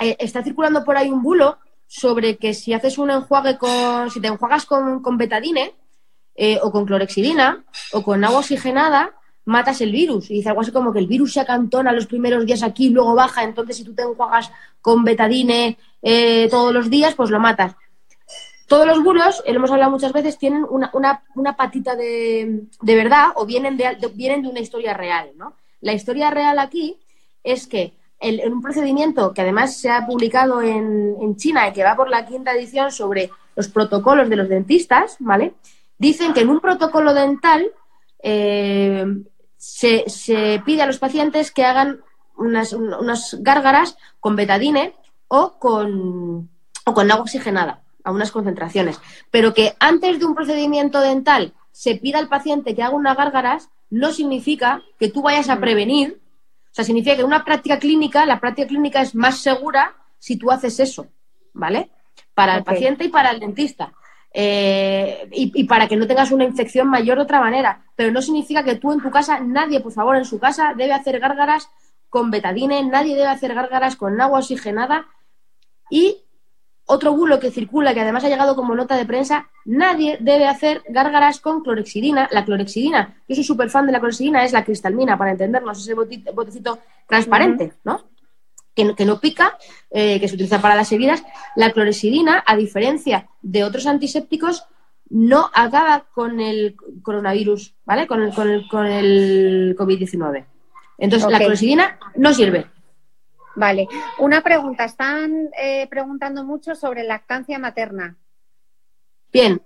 eh, está circulando por ahí un bulo sobre que si haces un enjuague con, si te enjuagas con, betadine eh, o con clorexidina o con agua oxigenada, matas el virus. Y dice algo así como que el virus se acantona los primeros días aquí luego baja, entonces si tú te enjuagas con betadine eh, todos los días, pues lo matas. Todos los bulos, eh, lo hemos hablado muchas veces, tienen una, una- una patita de, de verdad o vienen de, de- vienen de una historia real. ¿no? La historia real aquí es que el- en un procedimiento que además se ha publicado en, en China y que va por la quinta edición sobre los protocolos de los dentistas, ¿vale? Dicen que en un protocolo dental eh, se, se pide a los pacientes que hagan unas, un- unas gárgaras con betadine o con, o con agua oxigenada a unas concentraciones. Pero que antes de un procedimiento dental se pida al paciente que haga unas gárgaras, no significa que tú vayas a prevenir. O sea, significa que una práctica clínica, la práctica clínica es más segura si tú haces eso, ¿vale? Para el paciente y para el dentista. Eh, y, y para que no tengas una infección mayor de otra manera. Pero no significa que tú en tu casa, nadie, por favor, en su casa debe hacer gárgaras con betadine, nadie debe hacer gárgaras con agua oxigenada. Y otro bulo que circula, que además ha llegado como nota de prensa, nadie debe hacer gárgaras con clorexidina. La clorexidina, yo soy súper fan de la clorexidina, es la cristalmina, para entendernos, ese boti- botecito transparente, ¿no? Que, no- que no pica, eh, que se utiliza para las heridas. La clorexidina, a diferencia de otros antisépticos, no acaba con el coronavirus, ¿vale? Con el, con el, con el COVID-19. Entonces, la clorexidina no sirve. Vale. Una pregunta. Están eh, preguntando mucho sobre lactancia materna. Bien,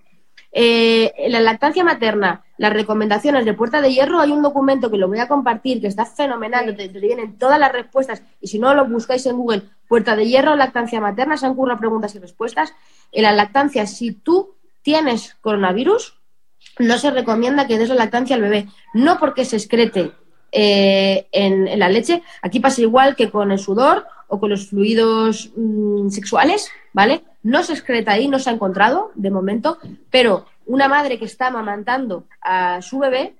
eh, la lactancia materna, las recomendaciones de Puerta de Hierro, hay un documento que lo voy a compartir que está fenomenal, donde te vienen todas las respuestas, y si no lo buscáis en Google, Puerta de Hierro, lactancia materna, se han currado preguntas y respuestas. En la lactancia, si tú tienes coronavirus, no se recomienda que des la lactancia al bebé, no porque se excrete eh, en, en la leche, aquí pasa igual que con el sudor o con los fluidos mm, sexuales, ¿vale? No se excreta ahí, no se ha encontrado de momento, pero una madre que está amamantando a su bebé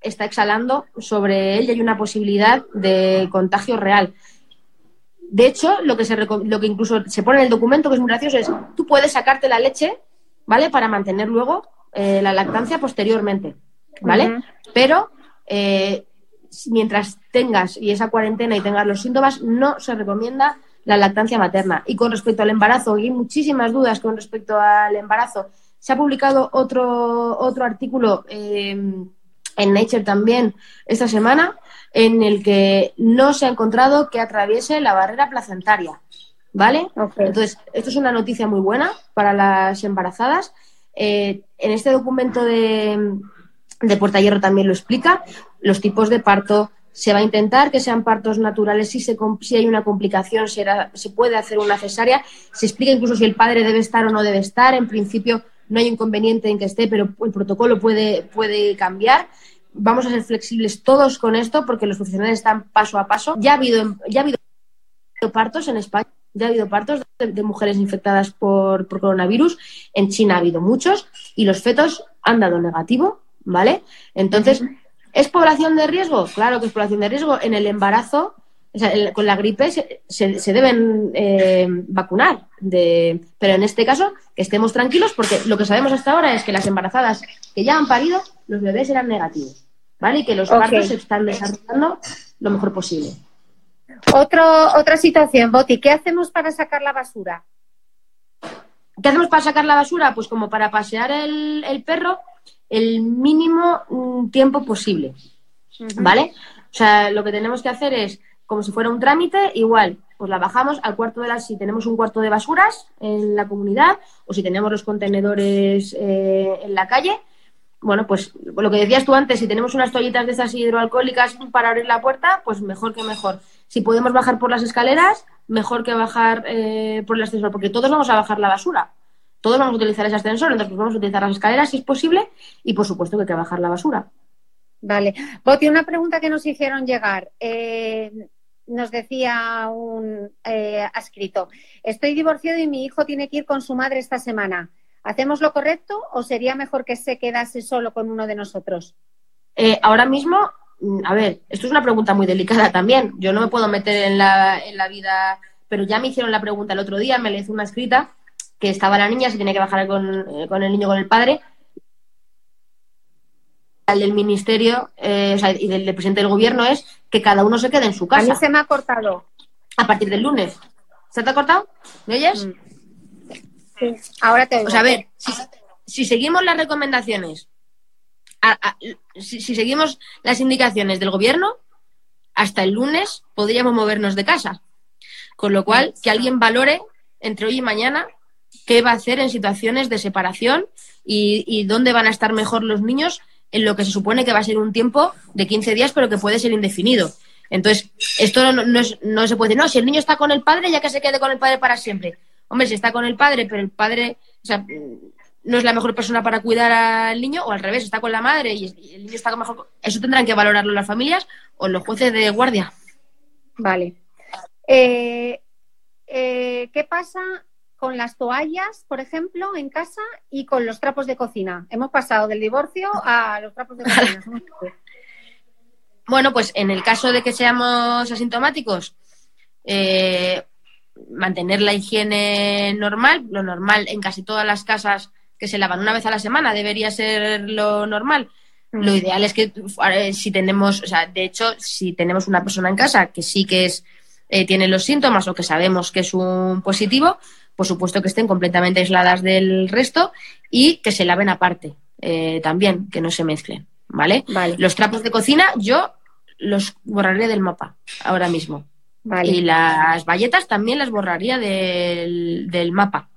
está exhalando sobre él y hay una posibilidad de contagio real. De hecho, lo que, se lo que incluso se pone en el documento, que es muy gracioso, es tú puedes sacarte la leche, ¿vale? Para mantener luego eh, la lactancia posteriormente, ¿vale? Pero eh, mientras tengas y esa cuarentena y tengas los síntomas, no se recomienda la lactancia materna. Y con respecto al embarazo, hay muchísimas dudas con respecto al embarazo. Se ha publicado otro, otro artículo eh, en Nature también esta semana en el que no se ha encontrado que atraviese la barrera placentaria. ¿Vale? Entonces, esto es una noticia muy buena para las embarazadas. Eh, en este documento de, de Puerta Hierro también lo explica. Los tipos de parto. Se va a intentar que sean partos naturales. Si, se, si hay una complicación, será- se puede hacer una cesárea. Se explica incluso si el padre debe estar o no debe estar. En principio, no hay inconveniente en que esté, pero el protocolo puede, cambiar. Vamos a ser flexibles todos con esto porque los profesionales están paso a paso. Ya ha habido, ya ha habido partos en España. Ya ha habido partos de, de mujeres infectadas por, por coronavirus. En China ha habido muchos y los fetos han dado negativo, ¿vale? Entonces, ¿es población de riesgo? Claro que es población de riesgo. En el embarazo, o sea, el- con la gripe se, se- se deben eh, vacunar. De, pero en este caso, que estemos tranquilos porque lo que sabemos hasta ahora es que las embarazadas que ya han parido, los bebés eran negativos, ¿vale? Y que los Ok. partos se están desarrollando lo mejor posible. Otro, otra situación, Boti. ¿Qué hacemos para sacar la basura? ¿Qué hacemos para sacar la basura? Pues como para pasear el, el perro el mínimo mm, tiempo posible, ¿vale? O sea, lo que tenemos que hacer es, como si fuera un trámite, igual, pues la bajamos al cuarto de las, si tenemos un cuarto de basuras en la comunidad o si tenemos los contenedores eh, en la calle, bueno, pues lo que decías tú antes, si tenemos unas toallitas de esas hidroalcohólicas para abrir la puerta, pues mejor que mejor. Si podemos bajar por las escaleras, mejor que bajar eh, por el ascensor, porque todos vamos a bajar la basura. Todos vamos a utilizar ese ascensor, entonces pues vamos a utilizar las escaleras si es posible y por supuesto que hay que bajar la basura. Vale. Boti, una pregunta que nos hicieron llegar. Eh, nos decía un eh, adscrito, estoy divorciado y mi hijo tiene que ir con su madre esta semana. ¿Hacemos lo correcto o sería mejor que se quedase solo con uno de nosotros? Eh, ahora mismo, a ver, esto es una pregunta muy delicada también. Yo no me puedo meter en la, en la vida, pero ya me hicieron la pregunta el otro día, me le hizo una escrita que estaba la niña, se tenía que bajar con, eh, con el niño con el padre. El del ministerio eh, o sea, y del, del presidente del gobierno es que cada uno se quede en su A mí casa se me ha cortado. a partir del lunes. ¿Se te ha cortado? ¿Me oyes? Mm. Sí. Ahora te oigo. O sea, a ver, si, si seguimos las recomendaciones, a- a- si, si seguimos las indicaciones del gobierno, hasta el lunes podríamos movernos de casa. Con lo cual, que alguien valore entre hoy y mañana qué va a hacer en situaciones de separación y, dónde van a estar mejor los niños en lo que se supone que va a ser un tiempo de 15 días, pero que puede ser indefinido. Entonces, esto no, es- no se puede decir, no, si el niño está con el padre, ya que se quede con el padre para siempre. Hombre, si está con el padre, pero el padre, no es la mejor persona para cuidar al niño, o al revés, está con la madre y el niño está mejor. Eso tendrán que valorarlo las familias o los jueces de guardia. Vale. Eh, eh, ¿Qué pasa con las toallas, por ejemplo, en casa y con los trapos de cocina? Hemos pasado del divorcio a los trapos de cocina. bueno, pues en el caso de que seamos asintomáticos, eh, mantener la higiene normal, lo normal en casi todas las casas que se lavan una vez a la semana debería ser lo normal. Lo mm. ideal es que si tenemos, o sea, de hecho, si tenemos una persona en casa que sí que es eh, tiene los síntomas o que sabemos que es un positivo, por supuesto que estén completamente aisladas del resto y que se laven aparte eh, también, que no se mezclen, ¿vale? Los trapos de cocina yo los borraré del mapa ahora mismo. Y las bayetas también las borraría del, mapa.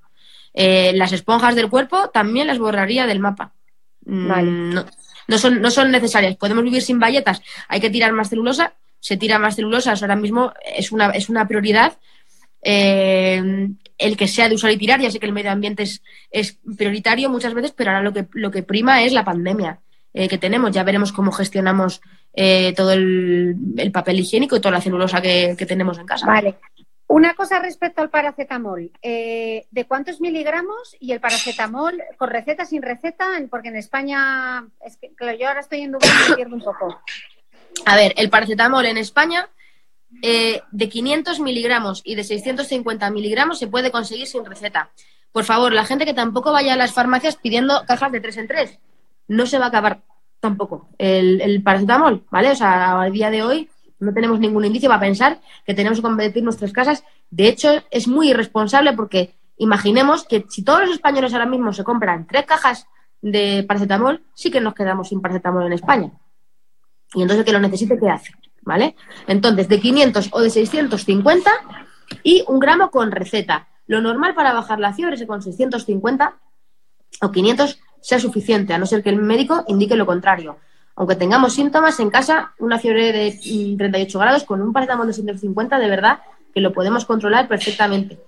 Eh, las esponjas del cuerpo también las borraría del mapa. Mm, no, son, no son necesarias. Podemos vivir sin bayetas. Hay que tirar más celulosa. Se tira más celulosa. Ahora mismo es una, es una prioridad. Eh, el que sea de usar y tirar. Ya sé que el medio ambiente es, es prioritario muchas veces, pero ahora lo que, lo que prima es la pandemia eh, que tenemos. Ya veremos cómo gestionamos eh, todo el, papel higiénico y toda la celulosa que, tenemos en casa. Vale. Una cosa respecto al paracetamol. Eh, ¿De cuántos miligramos? Y el paracetamol, ¿con receta, sin receta? Porque en España, es que yo ahora estoy en Dubái y me pierdo un poco. A ver, el paracetamol en España eh, de 500 miligramos y de 650 miligramos se puede conseguir sin receta. Por favor, la gente que tampoco vaya a las farmacias pidiendo cajas de tres en tres. No se va a acabar tampoco el, paracetamol, ¿vale? O sea, a día de hoy no tenemos ningún indicio para pensar que tenemos que convertir nuestras casas. De hecho, es muy irresponsable porque imaginemos que si todos los españoles ahora mismo se compran tres cajas de paracetamol, sí que nos quedamos sin paracetamol en España. Y entonces el que lo necesite, ¿qué hace? ¿Vale? Entonces, de 500 o de 650 y un gramo con receta. Lo normal para bajar la fiebre es con 650 o 500 sea suficiente, a no ser que el médico indique lo contrario. Aunque tengamos síntomas en casa, una fiebre de 38 mm, grados con un paracetamol de 150, de verdad que lo podemos controlar perfectamente.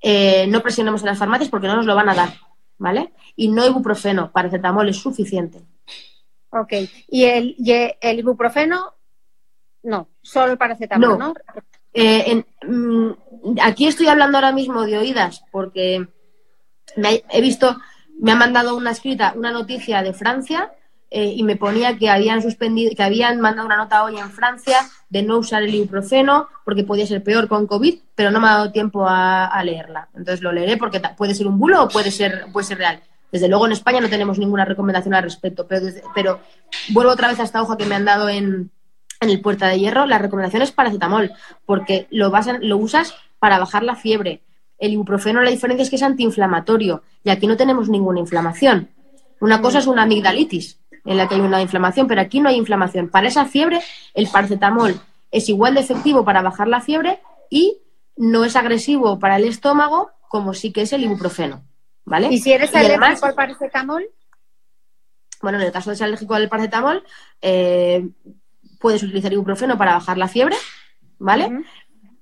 Eh, no presionemos en las farmacias porque no nos lo van a dar, ¿vale? Y no ibuprofeno, paracetamol es suficiente. Ok. ¿Y el, el ibuprofeno? No, solo paracetamol, ¿no? Eh, mm, aquí estoy hablando ahora mismo de oídas porque he visto me ha mandado una escrita, una noticia de Francia eh, y me ponía que habían suspendido, que habían mandado una nota hoy en Francia de no usar el ibuprofeno porque podía ser peor con COVID, pero no me ha dado tiempo a, leerla. Entonces lo leeré porque puede ser un bulo o puede ser, puede ser real. Desde luego en España no tenemos ninguna recomendación al respecto, pero, pero vuelvo otra vez a esta hoja que me han dado en, en el Puerta de Hierro. La recomendación es paracetamol, porque lo, vas lo usas para bajar la fiebre, el ibuprofeno la diferencia es que es antiinflamatorio y aquí no tenemos ninguna inflamación. Una cosa es una amigdalitis en la que hay una inflamación, pero aquí no hay inflamación. Para esa fiebre, el paracetamol es igual de efectivo para bajar la fiebre y no es agresivo para el estómago como sí que es el ibuprofeno. ¿Vale? ¿Y si eres alérgico al paracetamol? Bueno, en el caso de ser alérgico al paracetamol, eh, puedes utilizar ibuprofeno para bajar la fiebre, ¿vale?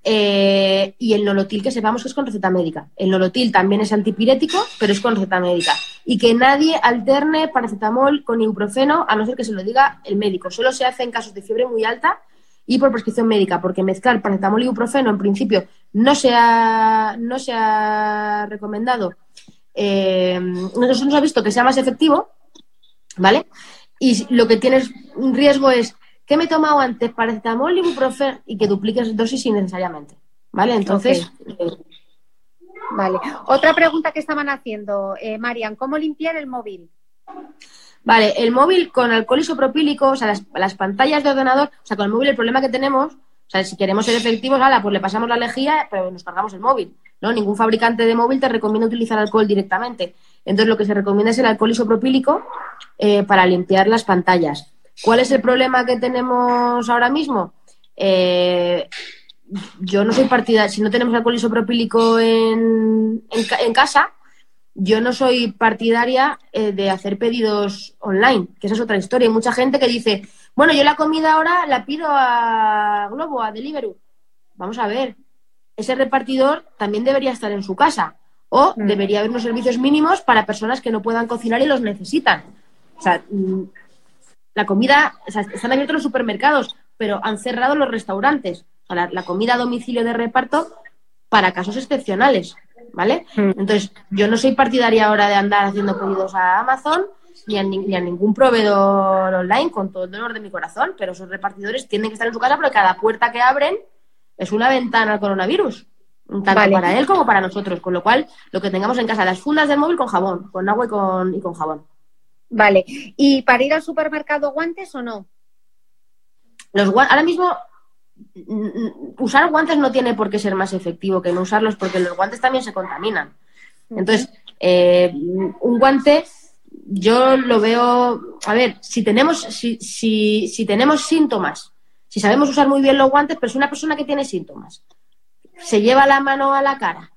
Eh, y el nolotil que sepamos que es con receta médica. El nolotil también es antipirético, pero es con receta médica. Y que nadie alterne paracetamol con ibuprofeno, a no ser que se lo diga el médico. Solo se hace en casos de fiebre muy alta y por prescripción médica, porque mezclar paracetamol y ibuprofeno en principio no se ha, no se ha recomendado. Eh, no se ha visto que sea más efectivo, ¿vale? Y lo que tienes un riesgo es ¿Qué me he tomado antes? Paracetamol, ibuprofeno y que dupliques dosis innecesariamente. ¿Vale? Entonces. Eh, vale. Otra pregunta que estaban haciendo, eh, Marian, ¿cómo limpiar el móvil? Vale, el móvil con alcohol isopropílico, o sea, las, pantallas de ordenador, o sea, con el móvil el problema que tenemos, o sea, si queremos ser efectivos, pues le pasamos la lejía, pero nos cargamos el móvil, ¿no? Ningún fabricante de móvil te recomienda utilizar alcohol directamente. Entonces, lo que se recomienda es el alcohol isopropílico eh, para limpiar las pantallas. ¿Cuál es el problema que tenemos ahora mismo? Eh, yo no soy partidaria, si no tenemos alcohol isopropílico en, en, casa, yo no soy partidaria eh, de hacer pedidos online, que esa es otra historia. Hay mucha gente que dice, bueno, yo la comida ahora la pido a Globo, a Deliveroo. Vamos a ver, ese repartidor también debería estar en su casa. O debería haber unos servicios mínimos para personas que no puedan cocinar y los necesitan. O sea, mm, la comida, o sea, están abiertos los supermercados, pero han cerrado los restaurantes. O sea, la, la comida a domicilio de reparto para casos excepcionales, ¿vale? Entonces, yo no soy partidaria ahora de andar haciendo pedidos a Amazon ni a, ni- ni a ningún proveedor online, con todo el dolor de mi corazón, pero esos repartidores tienen que estar en su casa porque cada puerta que abren es una ventana al coronavirus, tanto Vale. para él como para nosotros, con lo cual lo que tengamos en casa, las fundas del móvil con jabón, con agua y con, y con jabón. Vale. ¿Y para ir al supermercado guantes o no? Los ahora mismo mm, usar guantes no tiene por qué ser más efectivo que no usarlos porque los guantes también se contaminan. Entonces, eh, un guante yo lo veo, a ver, si tenemos, si, si, si tenemos síntomas, si sabemos usar muy bien los guantes, pero si una persona que tiene síntomas se lleva la mano a la cara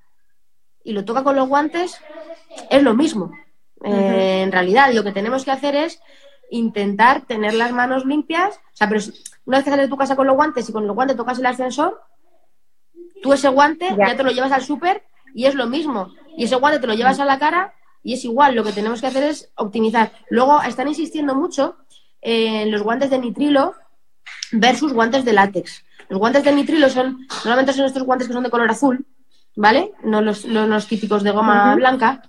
y lo toca con los guantes, es lo mismo. Eh, En realidad, lo que tenemos que hacer es intentar tener las manos limpias. O sea, pero una vez que sales de tu casa con los guantes y con los guantes tocas el ascensor, tú ese guante Ya. ya, te lo llevas al súper y es lo mismo. Y ese guante te lo llevas a la cara y es igual. Lo que tenemos que hacer es optimizar. Luego están insistiendo mucho en los guantes de nitrilo versus guantes de látex. Los guantes de nitrilo son, normalmente son estos guantes que son de color azul, ¿vale? No los, no los típicos de goma blanca.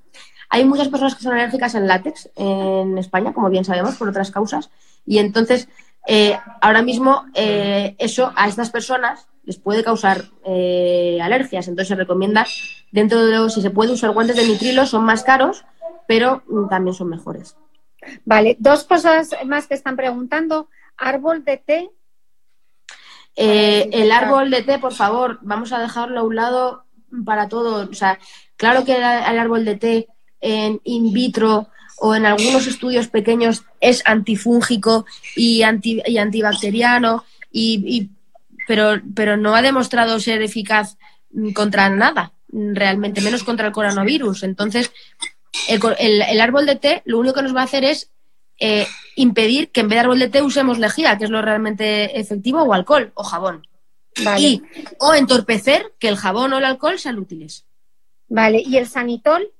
Hay muchas personas que son alérgicas al látex en España, como bien sabemos, por otras causas. Y entonces, eh, ahora mismo, eh, eso a estas personas les puede causar eh, alergias. Entonces, se recomienda, dentro de los, si se puede usar guantes de nitrilo, son más caros, pero mm, también son mejores. Vale. Dos cosas más que están preguntando. Árbol de té. El árbol de té, por favor, vamos a dejarlo a un lado para todo. O sea, claro que el árbol de té en in vitro o en algunos estudios pequeños es antifúngico y, anti- y antibacteriano, y, y- pero, pero no ha demostrado ser eficaz contra nada, realmente, menos contra el coronavirus. Entonces, el, el- el árbol de té lo único que nos va a hacer es eh, impedir que en vez de árbol de té usemos lejía, que es lo realmente efectivo, o alcohol o jabón. Vale. Y, o entorpecer que el jabón o el alcohol sean útiles. Vale. ¿Y el sanitol?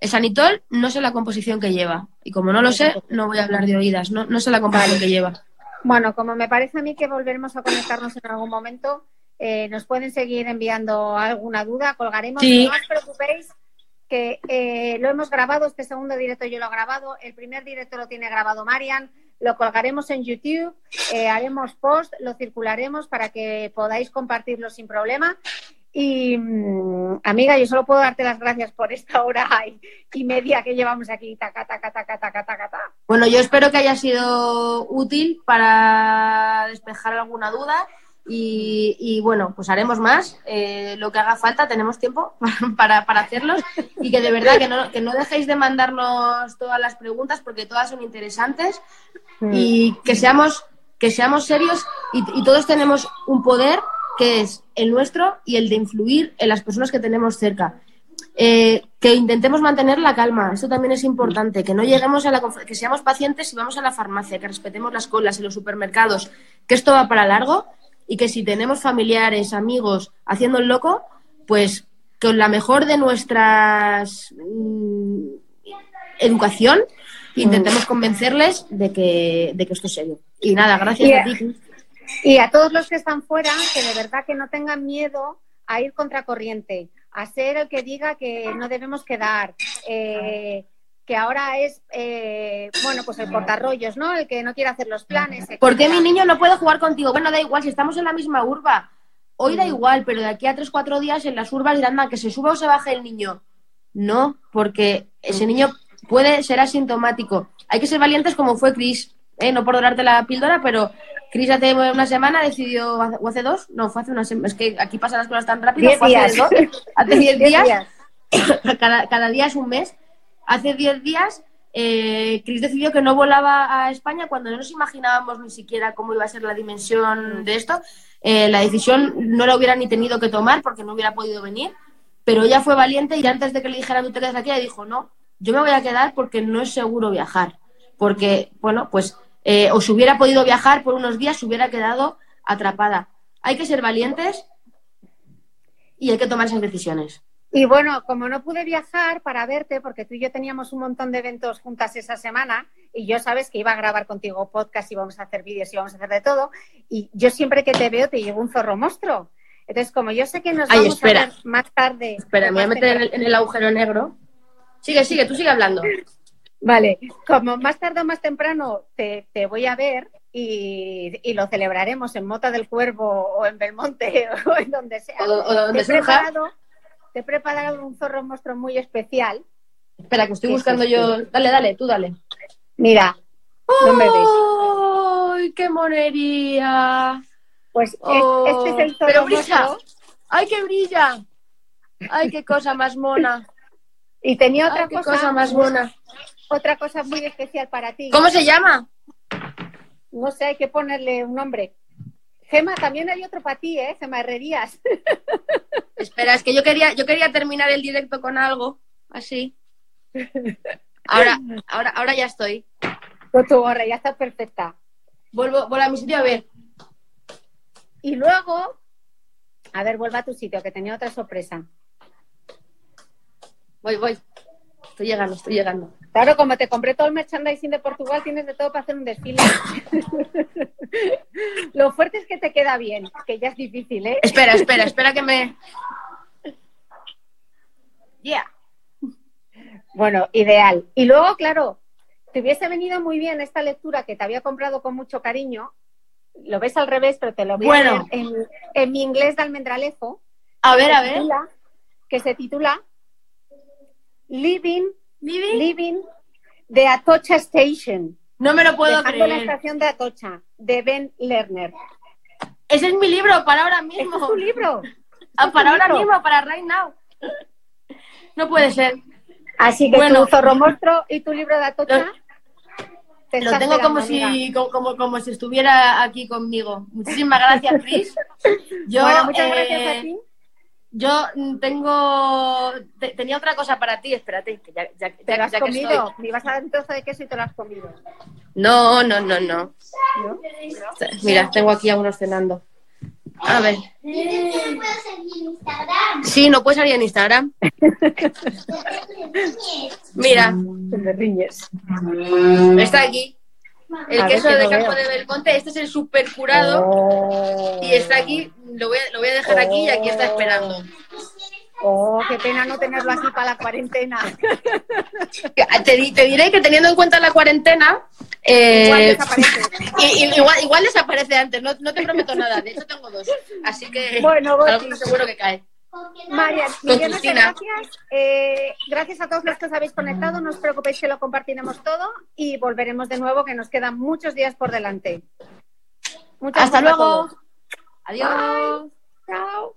El sanitol no sé la composición que lleva. Y como no lo sé, no voy a hablar de oídas. No, no sé la composición que lleva. Bueno, como me parece a mí que volveremos a conectarnos en algún momento, eh, nos pueden seguir enviando alguna duda, colgaremos. Sí. No os preocupéis, que eh, lo hemos grabado, este segundo directo yo lo he grabado, el primer directo lo tiene grabado Marian, lo colgaremos en YouTube, eh, haremos post, lo circularemos para que podáis compartirlo sin problema. Y mm, amiga, yo solo puedo darte las gracias por esta hora y, y media que llevamos aquí, taca, taca, taca, taca, taca, taca. Bueno, yo espero que haya sido útil para despejar alguna duda. Y, y, bueno, pues haremos más, eh, lo que haga falta, tenemos tiempo para, para hacerlos y que de verdad que no, que no dejéis de mandarnos todas las preguntas porque todas son interesantes y que seamos, que seamos serios y, y todos tenemos un poder que es el nuestro y el de influir en las personas que tenemos cerca. Eh, que intentemos mantener la calma, esto también es importante, que no lleguemos a la que seamos pacientes y vamos a la farmacia, que respetemos las colas en los supermercados, que esto va para largo y que si tenemos familiares, amigos haciendo el loco, pues con la mejor de nuestras mm, educación intentemos convencerles de que, de que esto es serio. Y nada, gracias a ti. Y a todos los que están fuera, que de verdad que no tengan miedo a ir contracorriente, a ser el que diga que no debemos quedar, eh, que ahora es, eh, bueno, pues el portarrollos, ¿no? El que no quiere hacer los planes. ¿Por qué mi niño no puede jugar contigo? Bueno, da igual, si estamos en la misma urba. Hoy da igual, pero de aquí a tres, cuatro días en las urbas dirán, "Ma, que se suba o se baje el niño. No, porque ese niño puede ser asintomático. Hay que ser valientes como fue Chris, ¿eh? no por dorarte la píldora, pero Chris hace una semana decidió, o hace dos, no, fue hace una semana, es que aquí pasan las cosas tan rápido, Diez fue hace días. dos, hace diez Diez días, días. cada, cada día es un mes. Hace 10 días, eh, Chris decidió que no volaba a España cuando no nos imaginábamos ni siquiera cómo iba a ser la dimensión de esto. Eh, la decisión no la hubiera ni tenido que tomar porque no hubiera podido venir, pero ella fue valiente y antes de que le dijeran tú te quedas aquí, ella dijo, no, yo me voy a quedar porque no es seguro viajar. Porque, bueno, pues, eh, o si hubiera podido viajar por unos días, se hubiera quedado atrapada. Hay que ser valientes y hay que tomar esas decisiones. Y bueno, como no pude viajar para verte, porque tú y yo teníamos un montón de eventos juntas esa semana, y yo sabes que iba a grabar contigo podcast y vamos a hacer vídeos y vamos a hacer de todo, y yo siempre que te veo te llevo un zorro monstruo. Entonces, como yo sé que nos Ay, vamos espera. a ver más tarde. Espera, me voy a meter en el, en el agujero negro. Sigue, sigue, tú sigue hablando. Vale, como más tarde o más temprano te, te voy a ver y, y lo celebraremos en Mota del Cuervo o en Belmonte o en donde sea. O, do- o donde te, he surja. preparado, te he preparado un zorro monstruo muy especial. Espera, que estoy buscando yo. Dale, dale, tú dale. Mira, no me ves. ¡Ay, qué monería! Pues es- Oh, este es el zorro pero brilla. monstruo. ¡Ay, qué brilla! ¡Ay, qué cosa más mona! Y tenía otra Ay, qué cosa, cosa más mona! Otra cosa muy especial para ti. ¿Cómo se llama? No sé, hay que ponerle un nombre. Gema, también hay otro para ti, ¿eh? Gema Herrerías. Espera, es que yo quería, yo quería terminar el directo con algo así. Ahora, ahora, ahora ya estoy. Con tu gorra, ya está perfecta. Vuelvo, vuelvo a mi sitio a ver. Y luego, a ver, vuelva a tu sitio, que tenía otra sorpresa. Voy, voy. Estoy llegando, estoy llegando. Claro, como te compré todo el merchandising de Portugal, tienes de todo para hacer un desfile. Lo fuerte es que te queda bien, que ya es difícil, ¿eh? Espera, espera, espera que me. Ya. Bueno, ideal. Y luego, claro, te hubiese venido muy bien esta lectura que te había comprado con mucho cariño. Lo ves al revés, pero te lo voy Bueno. a leer en, en mi inglés de almendralejo. A ver, a ver. titula- que se titula Living, Living. Living the Atocha Station. No me lo puedo Dejando la creer. estación de Atocha, de Ben Lerner. Ese es mi libro para ahora Este mismo. es tu libro. Ah, para ahora libro. mismo, para right now. No puede ser. Así que Bueno. tu zorro monstruo y tu libro de Atocha. te Lo tengo como si, como, como, como si estuviera aquí conmigo. Muchísimas gracias, Chris. Yo, bueno, muchas eh, gracias a ti. Yo mm, tengo. te- tenía otra cosa para ti, espérate, que ya, ya, Te ya- has comido. estoy. Me ibas a dar un trozo de queso y te lo has comido. No, no, no, no. ¿no? Mira, tengo aquí a unos cenando. A ver. ¿No puedo seguir en Instagram? Sí, no puedes salir en Instagram. Mira, Te me riñes. está aquí. El A queso que de no campo veo. de Belmonte. Este es el super curado. Oh. Y está aquí. Lo voy, a, lo voy a dejar aquí y aquí está esperando. Oh, qué pena no tenerlo así para la cuarentena. Te, di- te diré que teniendo en cuenta la cuarentena. eh, Igual desaparece. y- y- igual, igual desaparece antes, no, no te prometo nada. De hecho, tengo dos. Así que Bueno, seguro que cae. Con millones de gracias. Eh, gracias a todos los que os habéis conectado. No os preocupéis que lo compartiremos todo y volveremos de nuevo, que nos quedan muchos días por delante. Muchas Hasta luego. Adiós. Chao.